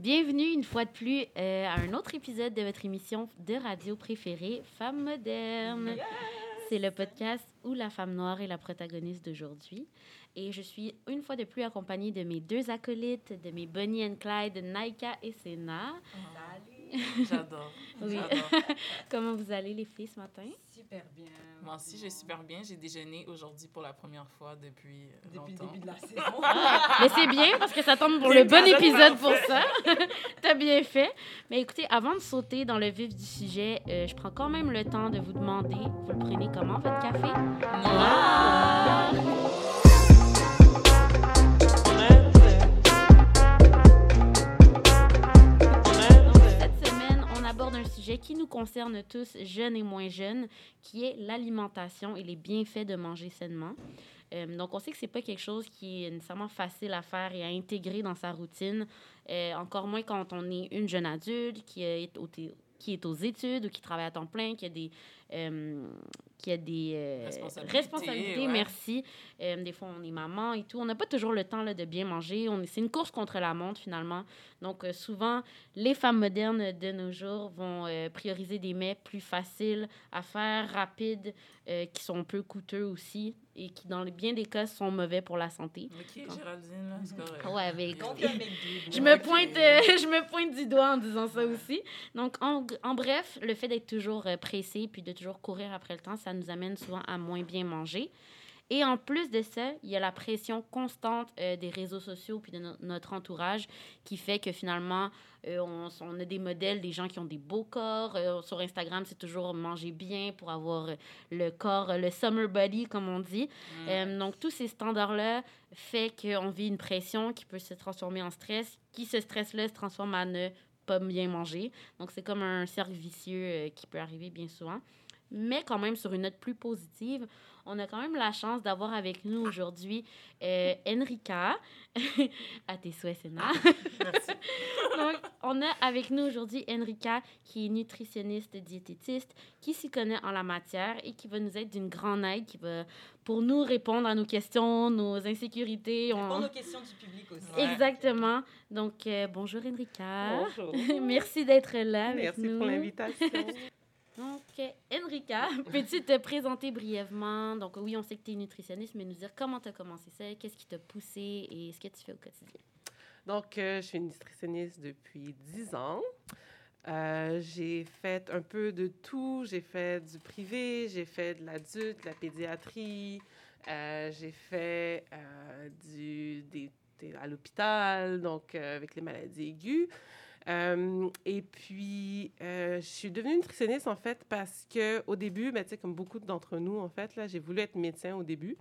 Bienvenue une fois de plus euh, à un autre épisode de votre émission de radio préférée, Femmes modernes. C'est le podcast où la femme noire est la protagoniste d'aujourd'hui. Et je suis une fois de plus accompagnée de mes deux acolytes, de mes Bonnie and Clyde, Naika et Sena. J'adore. Oui. J'adore. Comment vous allez les filles ce matin? Super bien. Moi aussi, j'ai super bien. J'ai déjeuné aujourd'hui pour la première fois depuis, euh, Depuis le début de la saison. Mais c'est bien parce que ça tombe pour le bon épisode pour ça. T'as bien fait. Mais écoutez, avant de sauter dans le vif du sujet, euh, je prends quand même le temps de vous demander, vous le prenez comment votre café? Ah! Qui nous concerne tous, jeunes et moins jeunes, qui est l'alimentation et les bienfaits de manger sainement. Euh, donc, on sait que c'est pas quelque chose qui est nécessairement facile à faire et à intégrer dans sa routine, euh, encore moins quand on est une jeune adulte qui est aux études ou qui travaille à temps plein, qui a des, euh, qui a des euh, Responsabilités, responsabilités, ouais. merci. Euh, des fois, on est maman et tout. On n'a pas toujours le temps là, de bien manger. On est- C'est une course contre la montre, finalement. Donc, euh, souvent, les femmes modernes de nos jours vont euh, prioriser des mets plus faciles à faire, rapides, euh, qui sont peu coûteux aussi et qui, dans bien des cas, sont mauvais pour la santé. Ok, Géraldine, là, c'est correct. Ouais, McDo. Je me, pointe, euh, je me pointe du doigt en disant ça aussi. Donc, en, en bref, le fait d'être toujours pressé puis de toujours courir après le temps, ça nous amène souvent à moins bien manger. Et en plus de ça, il y a la pression constante euh, des réseaux sociaux puis de no- notre entourage qui fait que finalement, euh, on, on a des modèles, des gens qui ont des beaux corps. Euh, sur Instagram, c'est toujours manger bien pour avoir le corps, le summer body, comme on dit. Mm. Donc, tous ces standards-là fait qu'on vit une pression qui peut se transformer en stress, qui, ce stress-là, se transforme à ne pas bien manger. Donc, c'est comme un cercle vicieux qui peut arriver bien souvent. Mais quand même, sur une note plus positive, on a quand même la chance d'avoir avec nous aujourd'hui euh, Enrica, à tes souhaits, Sénat. Merci. Donc, on a avec nous aujourd'hui Enrica, qui est nutritionniste, diététiste, qui s'y connaît en la matière et qui va nous être d'une grande aide, qui va pour nous répondre à nos questions, nos insécurités. on- Répondre aux questions du public aussi. Ouais. Exactement. Donc, euh, bonjour Enrica. Bonjour. Merci d'être là avec Merci nous. pour l'invitation. Euh, Enrica, peux-tu te présenter brièvement? Donc, oui, on sait que tu es nutritionniste, mais nous dire comment tu as commencé ça, qu'est-ce qui t'a poussé et ce que tu fais au quotidien? Donc, euh, je suis nutritionniste depuis 10 ans. Euh, j'ai fait un peu de tout. J'ai fait du privé, j'ai fait de l'adulte, de la pédiatrie, euh, j'ai fait du, des, à l'hôpital, donc avec les maladies aiguës. Euh, et puis, euh, je suis devenue nutritionniste, en fait, parce que au début, ben, comme beaucoup d'entre nous, en fait, j'ai voulu être médecin au début.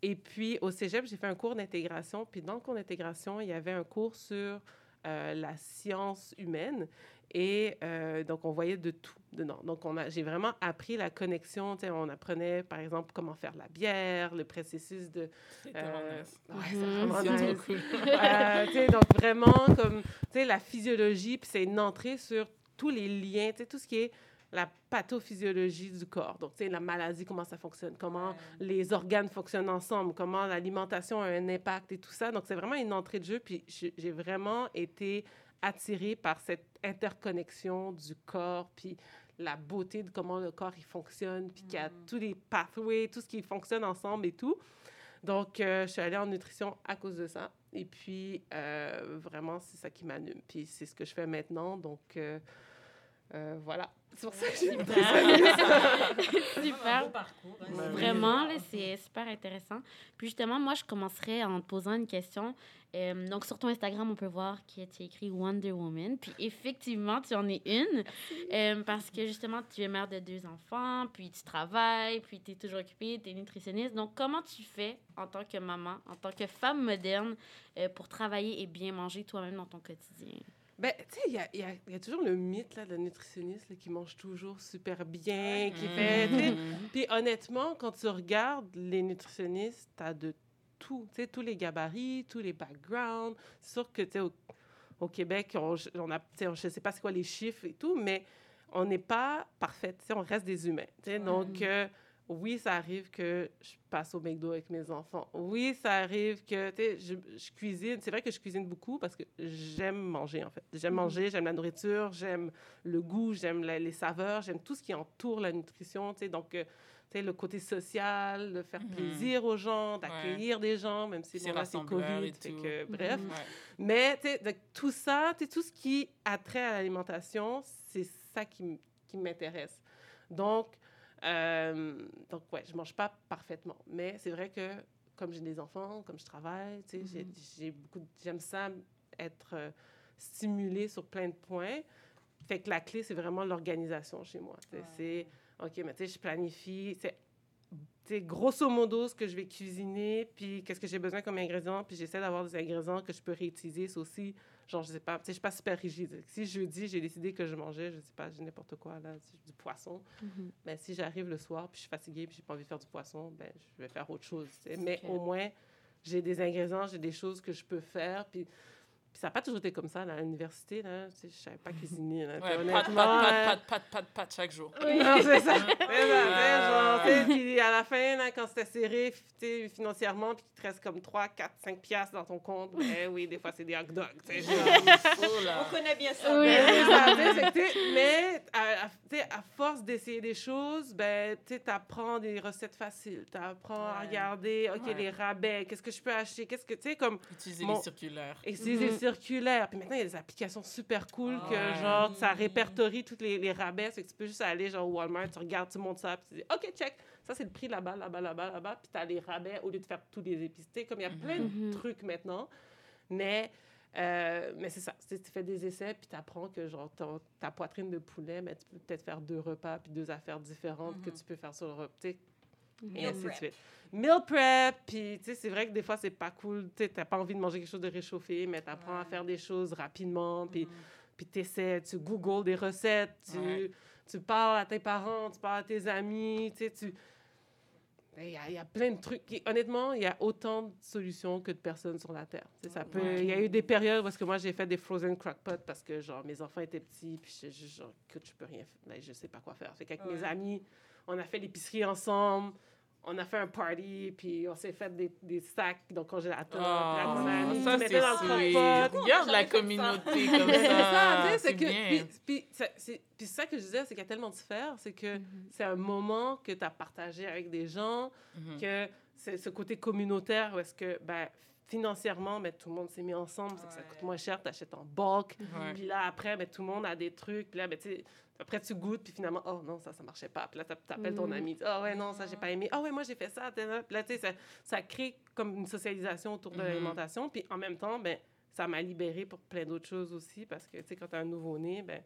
Et puis, au cégep, j'ai fait un cours d'intégration. Puis, dans le cours d'intégration, il y avait un cours sur euh, la science humaine. Et euh, donc, on voyait de tout dedans. Donc, on a, j'ai vraiment appris la connexion. Tu sais, on apprenait, par exemple, comment faire la bière, le processus de... C'est euh, ouais, Mhm. c'est vraiment nice. trop cool. Euh, tu sais, donc vraiment comme tu sais la physiologie puis c'est une entrée sur tous les liens tu sais tout ce qui est la pathophysiologie du corps donc tu sais la maladie comment ça fonctionne comment les organes fonctionnent ensemble comment l'alimentation a un impact et tout ça donc c'est vraiment une entrée de jeu puis j'ai j'ai vraiment été attirée par cette interconnexion du corps puis la beauté de comment le corps il fonctionne puis qu'il y a Mm. tous les pathways tout ce qui fonctionne ensemble et tout donc, euh, je suis allée en nutrition à cause de ça. Et puis, euh, vraiment, c'est ça qui m'anime. Puis, c'est ce que je fais maintenant. Donc, euh, euh, voilà. C'est pour ça que j'ai Super. Super. Parcours. hein. Vraiment, là, c'est super intéressant. Puis justement, moi, je commencerai en te posant une question. Euh, donc, sur ton Instagram, on peut voir que tu as écrit Wonder Woman. Puis effectivement, tu en es une. Euh, parce que justement, tu es mère de deux enfants, puis tu travailles, puis tu es toujours occupée, tu es nutritionniste. Donc, comment tu fais en tant que maman, en tant que femme moderne, euh, pour travailler et bien manger toi-même dans ton quotidien? Ben, tu sais, il y a, il y a- il y a toujours le mythe là, de la nutritionniste là, qui mange toujours super bien, qui fait... Mhm. Puis honnêtement, quand tu regardes les nutritionnistes, tu as de tout, tu sais, tous les gabarits, tous les backgrounds. C'est sûr que, tu sais, au, au Québec, on, on a, tu sais, je sais pas c'est quoi les chiffres et tout, mais on n'est pas parfait, tu sais, on reste des humains, tu sais. Donc, euh, oui, ça arrive que je passe au McDo avec mes enfants. Oui, ça arrive que, tu sais, je, je cuisine. C'est vrai que je cuisine beaucoup parce que j'aime manger, en fait. J'aime Mhm. manger, j'aime la nourriture, j'aime le goût, j'aime les saveurs, j'aime tout ce qui entoure la nutrition, tu sais. Donc, euh, le côté social, de faire Mhm. plaisir aux gens, d'accueillir des gens, même si, C'est bon, là, c'est COVID, et que, bref. Mhm. Ouais. Mais tout ça, tout ce qui a trait à l'alimentation, c'est ça qui, m'intéresse. Donc, euh, donc, ouais, je mange pas parfaitement. Mais c'est vrai que comme j'ai des enfants, comme je travaille, j'ai- Mhm. beaucoup, j'aime ça être euh, stimulée sur plein de points. Fait que la clé, c'est vraiment l'organisation chez moi. Ouais. C'est, OK, mais tu sais, je planifie, c'est grosso modo, ce que je vais cuisiner, puis qu'est-ce que j'ai besoin comme ingrédients, puis j'essaie d'avoir des ingrédients que je peux réutiliser. C'est aussi, genre, je sais pas, tu sais, je suis pas super rigide. Si jeudi, j'ai décidé que je mangeais, je sais pas, j'ai n'importe quoi, là, du poisson, Mhm. ben, si j'arrive le soir, puis je suis fatiguée, puis j'ai pas envie de faire du poisson, ben, je vais faire autre chose. Mais au moins, j'ai des ingrédients, j'ai des choses que je peux faire, puis... Puis ça n'a pas toujours été comme ça là, à l'université. Là. Tu sais, Je ne savais pas cuisiner. Là, Ouais, honnêtement, pat, hein. pat, pat, pat, pat, pat, chaque jour. Non, c'est ça. C'est puis à la fin, là, quand c'était serré tu financièrement, puis qu'il te reste comme 3, 4, 5 piastres dans ton compte, ben oui, des fois, c'est des hot dogs. tu sais, genre. Oh là. On connaît bien ça. Mais à, à- tu sais, à force d'essayer des choses, ben, tu apprends des recettes faciles. Tu apprends à regarder, OK, Ouais. les rabais, qu'est-ce que je peux acheter, qu'est-ce que, tu sais, comme Utiliser Mon- les circulaires. Utiliser circulaire. Puis maintenant, il y a des applications super cool que, Ouais. genre, ça répertorie tous les, les rabais. Que tu peux juste aller, genre, au Walmart, tu regardes, tu montes ça, puis tu dis, OK, check, ça, c'est le prix là-bas, là-bas, là-bas, là-bas. Puis tu as les rabais au lieu de faire tous les épices. Comme il y a plein de Mhm. trucs maintenant. Mais, euh, mais c'est ça. Tu fais des essais, puis tu apprends que, genre, ton- ta poitrine de poulet, mais tu peux peut-être faire deux repas, puis deux affaires différentes que Mhm. tu peux faire sur le repas. Tu sais, et ainsi de suite. Meal prep, puis tu sais, c'est vrai que des fois, c'est pas cool. Tu sais, t'as pas envie de manger quelque chose de réchauffé, mais t'apprends à Ouais. faire des choses rapidement, puis Mhm. puis t'essaies, tu googles des recettes, tu, Ouais. tu parles à tes parents, tu parles à tes amis, tu sais, tu... Il y, y a plein de trucs. honnêtement, il y a autant de solutions que de personnes sur la Terre. Tu sais, ça peut, Ouais. Il y a eu des périodes où est-ce que moi, j'ai fait des frozen crockpots parce que, genre, mes enfants étaient petits, puis je, je, genre, écoute, je peux rien faire. Là, je sais pas quoi faire. Fait qu'avec mes amis, on a fait l'épicerie ensemble, on a fait un party, puis on s'est fait des, des stacks dans le congélateur. Oh, mon ami, ça c'est mettais dans le sweet. crock-pot. Regarde la fait ça. communauté comme ça, ça. C'est que. bien. Puis, puis, ça- que je disais, c'est qu'il y a tellement de sphères, c'est que Mhm. c'est un moment que tu as partagé avec des gens, Mhm. que c'est ce côté communautaire où est-ce que, ben, financièrement, mais tout le monde s'est mis ensemble, que ça coûte moins cher, tu achètes en bulk. Ouais. Puis là, après, ben, tout le monde a des trucs. Puis là, ben, après, tu goûtes, puis finalement, oh non, ça, ça marchait pas. Puis là, t'a- t'appelles ton Mhm. ami, oh ouais, non, ça, j'ai pas aimé. Ah ouais, moi, j'ai fait ça. Puis là, tu sais, ça, ça crée comme une socialisation autour de Mhm. l'alimentation. Puis en même temps, ben, ça m'a libérée pour plein d'autres choses aussi, parce que, tu sais, quand tu as un nouveau-né, ben,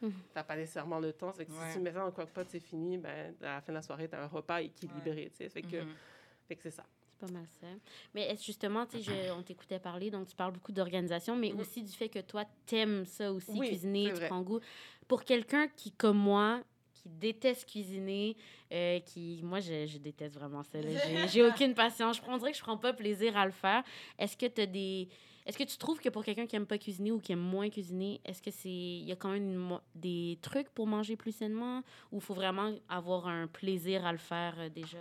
Mhm. t'as pas nécessairement le temps. Fait que Ouais. si tu mets ça dans le crock-pot, c'est fini, ben, à la fin de la soirée, tu as un repas équilibré. Fait que, Mhm. fait que c'est ça. Pas mal ça. Mais est-ce justement, tu sais, on t'écoutait parler, donc tu parles beaucoup d'organisation, mais Mhm. aussi du fait que toi, t'aimes ça aussi, Oui, cuisiner, tu prends goût. Pour quelqu'un qui, comme moi, qui déteste cuisiner, euh, qui... Moi, je, je déteste vraiment ça. J'ai- aucune patience. Je dirait que je prends pas plaisir à le faire. Est-ce que tu des... Est-ce que tu trouves que pour quelqu'un qui aime pas cuisiner ou qui aime moins cuisiner, est-ce que c'est il y a quand même une des trucs pour manger plus sainement ou il faut vraiment avoir un plaisir à le faire euh, déjà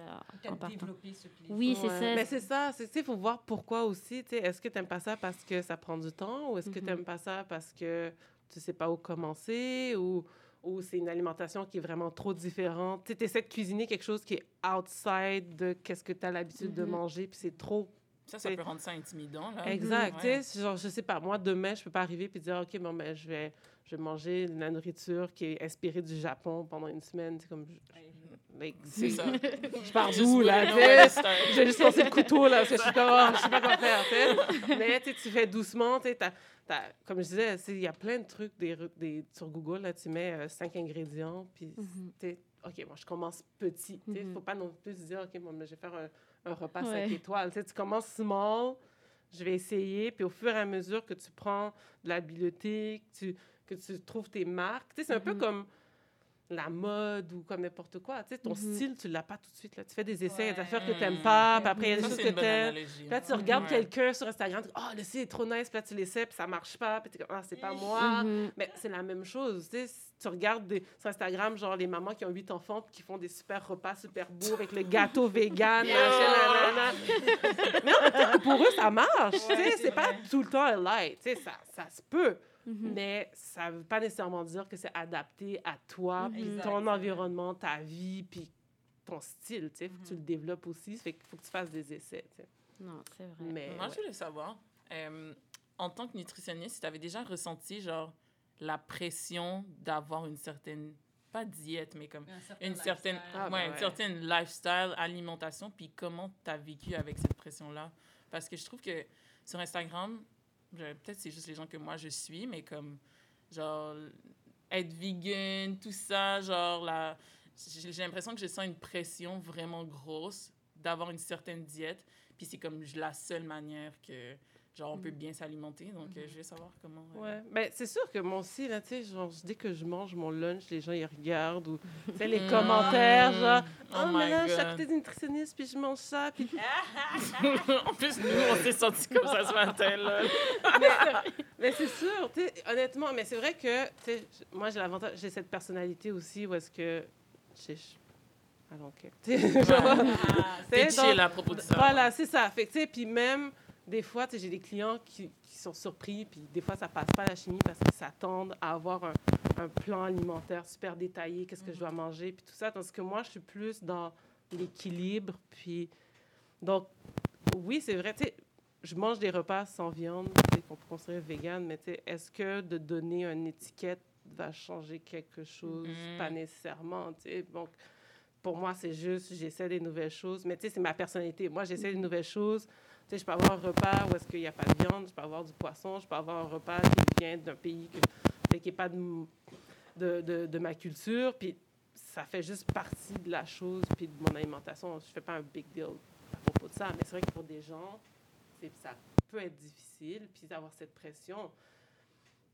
en partant? développer ce plaisir. Oui, c'est Ouais. ça. Mais c'est ça. c'est- faut voir pourquoi aussi. tu sais, Est-ce que tu n'aimes pas ça parce que ça prend du temps ou est-ce que Mhm. tu n'aimes pas ça parce que tu sais pas où commencer ou, ou c'est une alimentation qui est vraiment trop différente? Tu essaies de cuisiner quelque chose qui est outside de qu'est-ce que tu as l'habitude de Mhm. manger, puis c'est trop Ça, ça peut rendre ça intimidant. Là. Exact. Ouais. tu sais, Genre, je sais pas, moi, demain, je peux pas arriver puis dire, OK, bon, ben, je vais, je vais manger de la nourriture qui est inspirée du Japon pendant une semaine. C'est comme. je- like, C'est ça. Je pars d'où, là? J'ai juste lancé le couteau, là, parce que je suis comme, je sais pas quoi faire, tu sais. Mais, tu fais doucement, tu comme je disais, il y a plein de trucs des, sur Google, là, tu mets euh, cinq ingrédients, puis, tu sais, OK, moi, je commence petit, tu sais, Mhm. faut pas non plus se dire, OK, bon, ben, je vais faire un, un repas Ouais. 5 étoiles, tu sais, tu commences small, je vais essayer, puis au fur et à mesure que tu prends de l'habileté, que tu, que tu trouves tes marques, tu sais, c'est un peu Mhm. comme la mode ou comme n'importe quoi. Tu sais, ton Mhm. style, tu l'as pas tout de suite. Là. Tu fais des essais, il y a des Ouais. affaires que tu n'aimes pas, puis après, il y a des choses que tu aimes. Puis là, tu regardes Ouais. quelqu'un sur Instagram, tu dis, oh, le style est trop nice, puis là, tu l'essaies, puis ça marche pas, puis tu comme, ah, c'est pas moi. Mhm. Mais c'est la même chose. Tu, sais, tu regardes des- sur Instagram, genre les mamans qui ont huit enfants puis qui font des super repas super beaux avec le gâteau vegan. Mais pour eux, ça marche. tu sais, Ouais, c'est pas tout le temps un light. Tu sais, ça, ça se peut. Mhm. Mais ça veut pas nécessairement dire que c'est adapté à toi, Mhm. Exact, ton environnement, ta vie, puis ton style. Tu sais, faut que tu Mhm. le développes aussi. Fait qu'il faut que tu fasses des essais. Non, c'est vrai. Mais Moi, ouais. je voulais savoir, euh, en tant que nutritionniste, si tu avais déjà ressenti, genre, la pression d'avoir une certaine, pas diète, mais comme Un certain une certaine, lifestyle. Ah, ouais, ben une ouais. certaine lifestyle, alimentation, puis comment tu as vécu avec cette pression-là? Parce que je trouve que sur Instagram, peut-être c'est juste les gens que moi je suis, mais comme, genre, être vegan, tout ça, genre, la, j'ai j'ai l'impression que je sens une pression vraiment grosse d'avoir une certaine diète, puis c'est comme la seule manière que, genre, on peut bien s'alimenter. Donc, euh, je vais savoir comment. euh, Ouais, ben c'est sûr que moi aussi, là, tu sais, genre, dès que je mange mon lunch, les gens, ils regardent ou, tu sais, les Mm. commentaires, genre, Oh oh, mais là, je suis à côté d'une nutritionniste, puis je mange ça, puis... en plus, nous, on s'est sentis comme ça ce matin, là. mais mais c'est sûr, tu sais, honnêtement, mais c'est vrai que, tu sais, moi, j'ai l'avantage, j'ai cette personnalité aussi où est-ce que... j'ai- Ah, T'es tu sais, chill donc, à propos de ça. Voilà, c'est ça. Fait puis même, des fois, j'ai des clients qui, qui sont surpris, puis des fois, ça passe pas la chimie parce qu'ils s'attendent à avoir un, un plan alimentaire super détaillé, qu'est-ce que je dois manger, puis tout ça. Tandis que moi, je suis plus dans l'équilibre, puis... Donc, oui, c'est vrai, tu sais, je mange des repas sans viande, qu'on peut considérer vegan, mais tu sais, est-ce que de donner une étiquette va changer quelque chose? Mhm. Pas nécessairement, tu sais. Donc, pour moi, c'est juste, j'essaie des nouvelles choses. Mais tu sais, c'est ma personnalité. Moi, j'essaie des nouvelles choses. Sais, je peux avoir un repas où est-ce qu'il n'y a pas de viande, je peux avoir du poisson, je peux avoir un repas qui vient d'un pays que, qui n'est pas de, de, de, ma culture. Puis ça fait juste partie de la chose, puis de mon alimentation. Je ne fais pas un big deal à propos de ça. Mais c'est vrai que pour des gens, ça peut être difficile, puis d'avoir cette pression.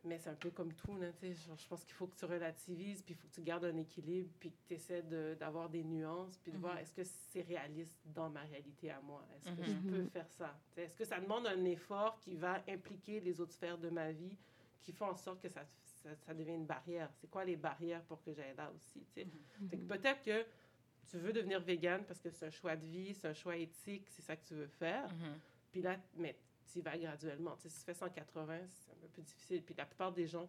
Mais c'est un peu comme tout, là, genre, je pense qu'il faut que tu relativises, puis il faut que tu gardes un équilibre, puis que tu essaies d'avoir des nuances, puis de voir Mhm. est-ce que c'est réaliste dans ma réalité à moi? Est-ce que Mhm. je peux Mhm. faire ça? Est-ce que ça demande un effort qui va impliquer les autres sphères de ma vie, qui font en sorte que ça, ça, ça devienne une barrière? C'est quoi les barrières pour que j'aille là aussi? tu sais? Fait que peut-être que tu veux devenir végane parce que c'est un choix de vie, c'est un choix éthique, c'est ça que tu veux faire. Mhm. Puis là, mais tu y vas graduellement. Tu sais, si tu fais 180, c'est un peu difficile. Puis la plupart des gens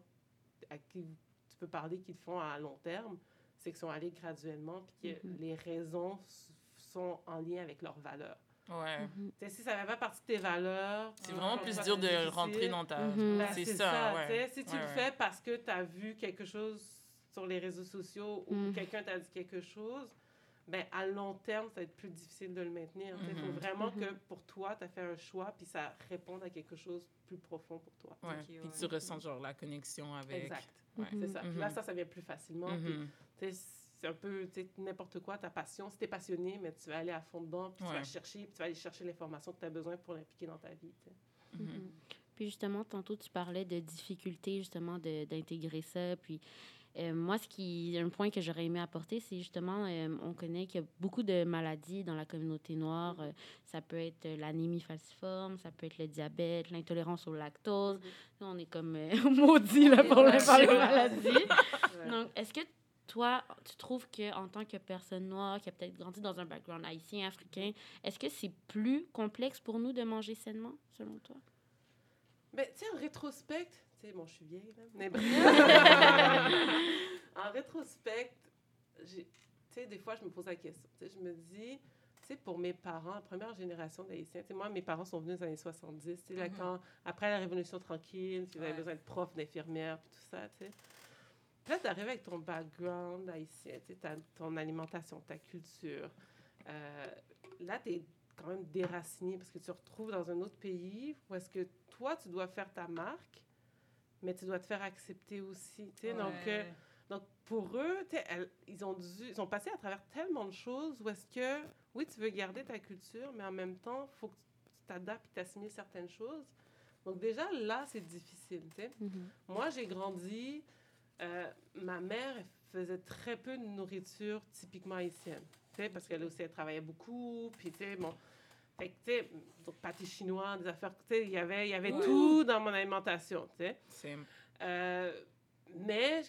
à qui tu peux parler qui le font à long terme, c'est qu'ils sont allés graduellement, puis que Mhm. les raisons sont en lien avec leurs valeurs. Ouais. Tu sais, si ça n'avait pas partie de tes valeurs... C'est tu vraiment plus dur de difficile. rentrer dans ta. Ben, c'est ça, ça, ouais. Si tu Ouais, le ouais. fais parce que tu as vu quelque chose sur les réseaux sociaux ou Mhm. quelqu'un t'a dit quelque chose, ben à long terme, ça va être plus difficile de le maintenir. Il faut Mhm. vraiment Mhm. que pour toi, tu as fait un choix puis ça réponde à quelque chose de plus profond pour toi. Ouais. Puis ouais. tu ressens genre la connexion avec. Exact. Ouais. C'est ça. Puis Mhm. là, ça, ça vient plus facilement. Puis, Mhm. c'est un peu n'importe quoi, ta passion. Si tu es passionné, mais tu vas aller à fond dedans, puis tu vas chercher, puis tu vas aller chercher l'information que tu as besoin pour l'impliquer dans ta vie. Mhm. Mhm. Puis justement, tantôt, tu parlais de difficultés, justement, de- d'intégrer ça. Puis euh, moi, ce qui, un point que j'aurais aimé apporter, c'est justement, euh, on connaît qu'il y a beaucoup de maladies dans la communauté noire. Euh, ça peut être l'anémie falciforme, ça peut être le diabète, l'intolérance au lactose. Nous, on est comme euh, maudits là, pour les maladies. Donc, est-ce que toi, tu trouves que en tant que personne noire qui a peut-être grandi dans un background haïtien, africain, est-ce que c'est plus complexe pour nous de manger sainement, selon toi? Mais tu sais, en rétrospect, tu sais, bon, je suis vieille, là, mais en rétrospect, tu sais, des fois, je me pose la question. Tu sais, je me dis, tu sais, pour mes parents, première génération d'Haïtiens, tu sais, moi, mes parents sont venus dans les années 70, tu sais, là, Mhm. quand, après la Révolution tranquille, tu avais Ouais. besoin de profs, d'infirmières, puis tout ça, tu sais. Puis là, tu arrives avec ton background haïtien, tu sais, ta- ton alimentation, ta culture. Euh, là, tu es quand même déraciné parce que tu te retrouves dans un autre pays où est-ce que toi, tu dois faire ta marque, mais tu dois te faire accepter aussi. tu sais. Donc, euh, Ouais. donc, pour eux, tu sais, elles- ils, ont dû, ils ont passé à travers tellement de choses où est-ce que, oui, tu veux garder ta culture, mais en même temps, il faut que tu t'adaptes et t'assimiles certaines choses. Donc, déjà, là, c'est difficile. tu sais. Moi, j'ai grandi. euh, ma mère faisait très peu de nourriture typiquement haïtienne. tu sais, Parce qu'elle aussi, elle travaillait beaucoup. Puis, tu sais, bon. Fait que, tu sais, pâté chinois, des affaires. Tu sais, il y avait, y avait tout dans mon alimentation, tu sais. Euh, mais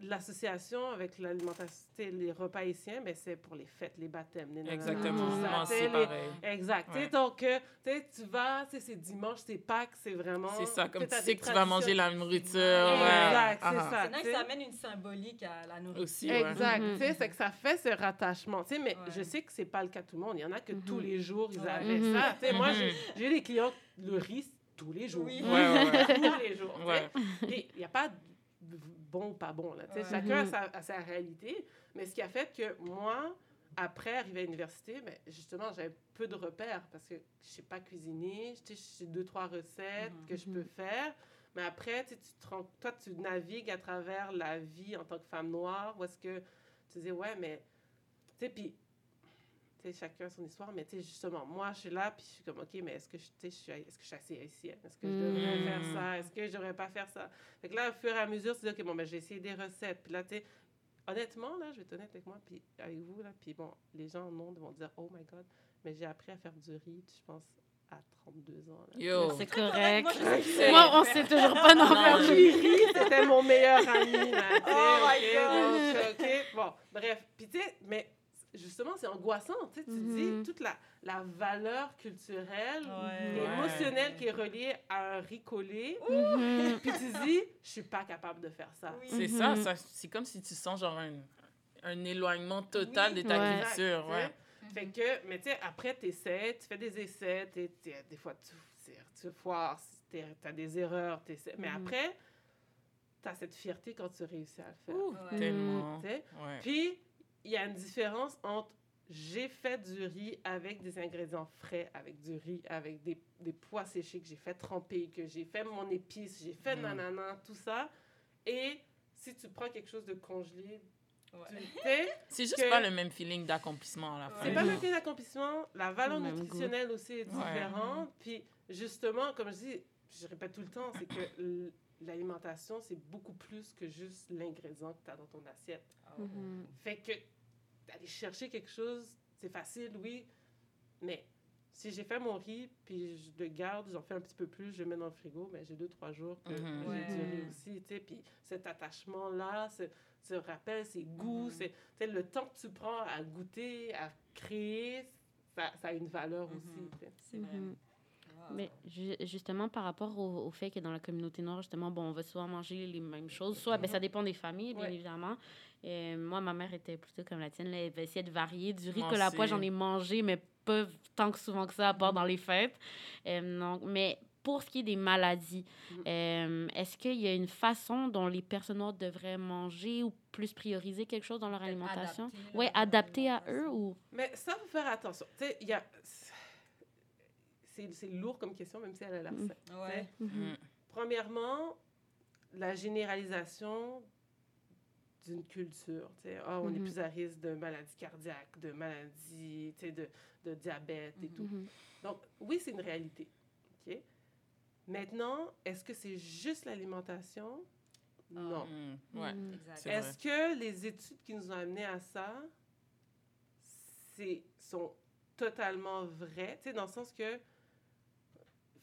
l'association avec l'alimentation, les repas haïtiens, ben, c'est pour les fêtes, les baptêmes, les exactement. tout ça, Moi tu sais, aussi, les- pareil. Exact. Ouais. Donc, euh, tu sais, tu vas, c'est dimanche, c'est Pâques, c'est vraiment... C'est ça, comme tu sais que tu vas manger la nourriture. Exact, ouais. c'est Ah, ça. C'est nice, sais. ça amène une symbolique à la nourriture. Aussi, ouais. Exact. Mhm. Sais, c'est que ça fait ce rattachement. Tu sais, mais Ouais. je sais que c'est pas le cas de tout le monde. Il y en a que Mhm. tous les jours, ils Ouais. avaient Mhm. ça. Tu sais, moi, Mhm. j'ai- j'ai des clients, le riz, tous les jours. Oui. Ouais, ouais, ouais. tous les jours. Ouais. Il n'y a pas bon ou pas bon. Là, tu sais. Ouais. Chacun a Mhm. sa, a sa réalité. Mais ce qui a fait que moi, après arriver à l'université, ben, justement, j'avais peu de repères parce que je ne sais pas cuisiner. Tu sais, J'ai deux, trois recettes Mhm. que je peux faire. Mais après, tu sais, tu te toi, tu navigues à travers la vie en tant que femme noire. Où est-ce que tu dis, ouais, mais. Tu sais, puis. Chacun son histoire, mais tu sais, justement, moi, je suis là, puis je suis comme, OK, mais est-ce que je, je suis, est-ce que je suis assez haïtienne? Est-ce que je devrais Mm. faire ça? Est-ce que je devrais pas faire ça? Fait que là, au fur et à mesure, dis, OK, bon, ben, j'ai essayé des recettes. Puis là, tu sais, honnêtement, là, je vais être honnête avec moi, puis avec vous, là, puis bon, les gens en monde vont dire, oh my God, mais j'ai appris à faire du riz, je pense, à 32 ans. là. Yo. C'est correct. Moi, je sais C'est- Moi, on sait toujours pas d'en Non, faire je- du riz, c'était mon meilleur ami, là, Oh my God. donc, OK, bon, bref. Puis, tu sais, mais justement, c'est angoissant, tu sais, tu dis, toute la, la valeur culturelle, Ouais. émotionnelle qui est reliée à un riz collé, Mhm. puis tu dis, je suis pas capable de faire ça. Oui. C'est ça, ça c'est comme si tu sens genre un, un éloignement total Oui. de ta Ouais. culture. Ouais. Fait que, mais tu sais, après, tu essaies, tu fais des essais, des fois, tu, tu foires, tu as des erreurs, mais après, tu as cette fierté quand tu réussis à le faire. Ouh, Ouais. Tellement. Puis, il y a une différence entre j'ai fait du riz avec des ingrédients frais, avec du riz, avec des, des pois séchés que j'ai fait tremper, que j'ai fait mon épice, j'ai fait Mm. nanana, tout ça. Et si tu prends quelque chose de congelé, Ouais. C'est juste que- pas le même feeling d'accomplissement à la fin. c'est pas le même d'accomplissement. La valeur goût. nutritionnelle aussi est Ouais. différente. Puis justement, comme je dis, je répète tout le temps, c'est que l'alimentation, c'est beaucoup plus que juste l'ingrédient que tu as dans ton assiette. Mhm. Fait que aller chercher quelque chose, c'est facile, oui, mais si j'ai fait mon riz, puis je le garde, j'en fais un petit peu plus, je le mets dans le frigo, mais j'ai deux, trois jours que Mhm. j'ai du Ouais. riz aussi, tu sais, puis cet attachement-là, ce, ce rappel, ces goûts, Mhm. c'est, tu sais, le temps que tu prends à goûter, à créer, ça, ça a une valeur aussi. C'est vrai. Mhm. Mais ju- justement, par rapport au, au fait que dans la communauté noire, justement, bon, on va souvent manger les mêmes choses. Soit, ben, ça dépend des familles, bien Ouais. évidemment. Et moi, ma mère était plutôt comme la tienne. Là, elle va essayer de varier. Du riz que la aussi. j'en ai mangé, mais pas tant que souvent que ça, à part dans les fêtes. Donc, mais pour ce qui est des maladies, Mhm. euh, est-ce qu'il y a une façon dont les personnes noires devraient manger ou plus prioriser quelque chose dans leur Peut-être alimentation? adapter, Oui, adapté à eux ou... Mais ça, faut faire attention. Tu sais, il y a... C'est, lourd comme question, même si elle a l'air simple. Ouais. Mhm. Mm. Premièrement, la généralisation d'une culture. tu sais. Ah, on est Mhm. plus à risque de maladies cardiaques, de maladies, tu sais, de, de diabète et tout. Mhm. Donc, oui, c'est une réalité. OK? Maintenant, est-ce que c'est juste l'alimentation? Non. Mm. Ouais. Est-ce que les études qui nous ont amenés à ça c'est, sont totalement vraies? Tu sais, dans le sens que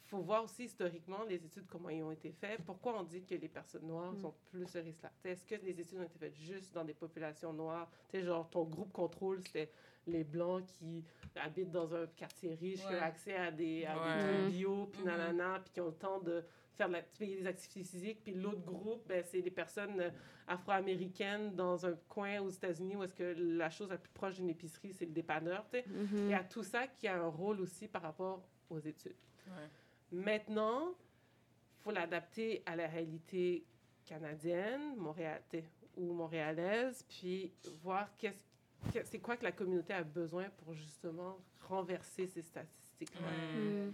faut voir aussi historiquement les études, comment ils ont été faites. Pourquoi on dit que les personnes noires Mm. sont plus ce risque-là? Tu sais, Est-ce que les études ont été faites juste dans des populations noires? Tu sais, genre, ton groupe contrôle, c'était les Blancs qui habitent dans un quartier riche, qui ont accès à des, à des trucs bio, puis Mhm. nanana, puis qui ont le temps de faire de la, payer des activités physiques. Puis l'autre groupe, ben, c'est les personnes euh, afro-américaines dans un coin aux États-Unis où est-ce que la chose la plus proche d'une épicerie, c'est le dépanneur. tu sais. Mhm. Il y a tout ça qui a un rôle aussi par rapport aux études. Ouais. Maintenant, il faut l'adapter à la réalité canadienne, Montréal, ou montréalaise, puis voir qu'est-ce que- c'est quoi que la communauté a besoin pour justement renverser ces statistiques-là. Mm.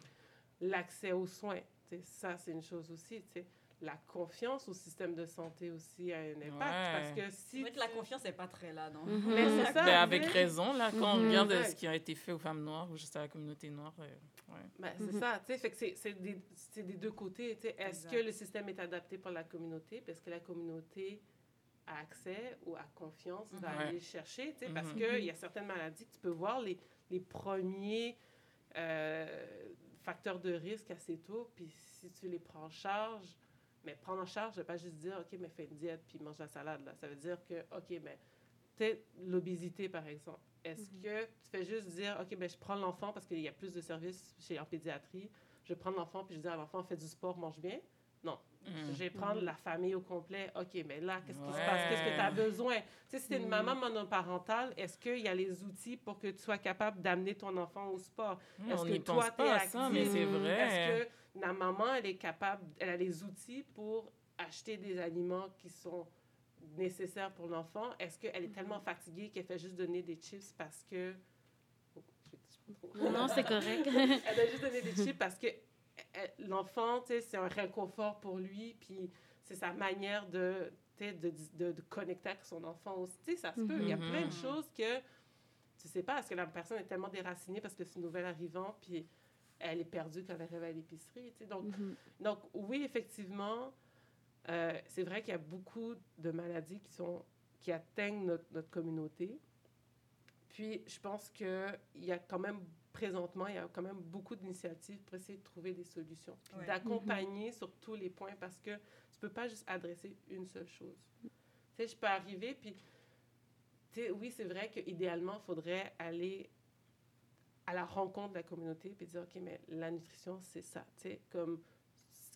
L'accès aux soins, ça c'est une chose aussi. La confiance au système de santé aussi a un impact Ouais. parce que si la confiance n'est pas très là, non? Mhm. Mais c'est ça, Ben, avec raison, là, quand on regarde Exact. ce qui a été fait aux femmes noires ou juste à la communauté noire. euh, ouais. Ben, c'est Mhm. ça, tu sais, fait que c'est- c'est des, c'est des deux côtés, tu sais. Est-ce que le système est adapté pour la communauté? Parce que la communauté a accès ou a confiance va Mhm. aller chercher, tu sais, parce Mhm. qu'il y a certaines maladies que tu peux voir les, les premiers euh, facteurs de risque assez tôt, puis si tu les prends en charge, mais prendre en charge, ne pas juste dire, OK, mais fais une diète puis mange la salade, là. Ça veut dire que, OK, mais peut-être l'obésité, par exemple. Est-ce Mhm. que tu fais juste dire, OK, ben je prends l'enfant parce qu'il y a plus de services chez, en pédiatrie, je prends l'enfant puis je dis à l'enfant, fais du sport, mange bien? Non. Mm. Je vais prendre Mhm. la famille au complet. OK, mais là, qu'est-ce qui se passe? Qu'est-ce que tu as besoin? Tu sais, si tu es une Mhm. maman monoparentale, est-ce qu'il y a les outils pour que tu sois capable d'amener ton enfant au sport? Mm, Est-ce que toi, pas à ça, mais active? c'est vrai. Est-ce que la maman, elle est capable, elle a les outils pour acheter des aliments qui sont nécessaires pour l'enfant? Est-ce qu'elle est tellement fatiguée qu'elle fait juste donner des chips parce que... Oh, Non, c'est correct. elle a juste donné des chips parce que l'enfant, c'est un réconfort pour lui, puis c'est sa manière de, de, de, de connecter avec son enfant aussi. Ça se peut. Il y a Mhm. plein de choses que tu sais pas, parce que la personne est tellement déracinée parce que c'est une nouvelle arrivant, puis elle est perdue quand elle arrive à l'épicerie, tu sais. Donc, Mhm. donc, oui, effectivement, euh, c'est vrai qu'il y a beaucoup de maladies qui, sont, qui atteignent notre, notre communauté. Puis, je pense qu'il y a quand même, présentement, il y a quand même beaucoup d'initiatives pour essayer de trouver des solutions. Puis Ouais. d'accompagner sur tous les points parce que tu peux pas juste adresser une seule chose. Tu sais, je peux arriver, puis, tu sais, oui, c'est vrai qu'idéalement, il faudrait aller à la rencontre de la communauté puis dire, OK, mais la nutrition, c'est ça. Tu sais, comme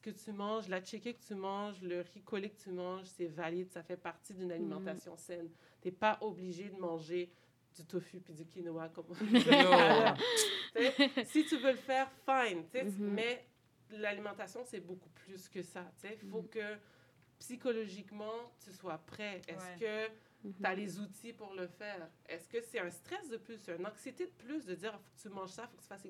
que tu manges, la chicken que tu manges, le riz collé que tu manges, c'est valide, ça fait partie d'une alimentation saine. Tu n'es pas obligé de manger du tofu puis du quinoa comme on Si tu veux le faire, fine. Mhm. Mais l'alimentation, c'est beaucoup plus que ça. Il faut que psychologiquement, tu sois prêt. Est-ce Ouais. que Mhm. tu as les outils pour le faire? Est-ce que c'est un stress de plus, une anxiété de plus de dire faut que tu manges ça, faut que tu fasses.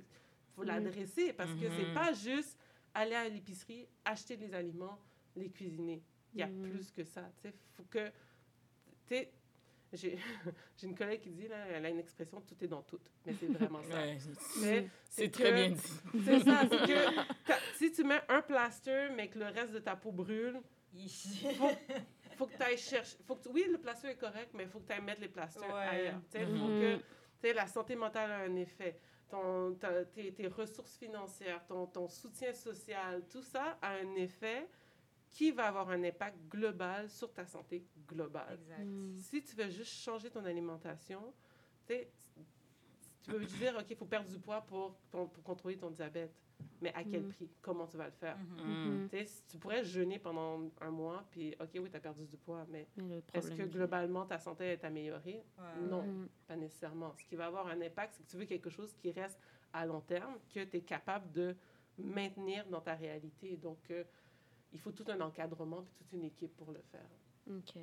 faut Mhm. l'adresser parce que c'est Mhm. pas juste aller à l'épicerie, acheter les aliments, les cuisiner. Il y a Mhm. plus que ça. Tu sais, faut que. Tu sais, j'ai j'ai une collègue qui dit, là, elle a une expression tout est dans tout. Mais c'est vraiment ça. Ouais, Mais c'est que- très bien dit. C'est ça, c'est que si tu mets un plaster, mais que le reste de ta peau brûle, faut, faut que tu ailles chercher. Faut que tu- oui, le plaster est correct, mais il faut que tu ailles mettre les plasters Ouais. ailleurs. Tu sais, Mhm. faut que, tu sais, la santé mentale a un effet. Ton, ta- tes, tes ressources financières, ton, ton soutien social, tout ça a un effet qui va avoir un impact global sur ta santé globale. Exact. Mhm. Si tu veux juste changer ton alimentation, tu peux juste dire, OK, il faut perdre du poids pour contrôler ton diabète. Mais à quel Mhm. prix? Comment tu vas le faire? Mhm. Mhm. Tu pourrais jeûner pendant un mois, puis OK, oui, tu as perdu du poids, mais est-ce que globalement ta santé est améliorée? Ouais. Non. Mhm. Pas nécessairement. Ce qui va avoir un impact, c'est que tu veux quelque chose qui reste à long terme, que tu es capable de maintenir dans ta réalité. Donc, euh, il faut tout un encadrement puis toute une équipe pour le faire. OK.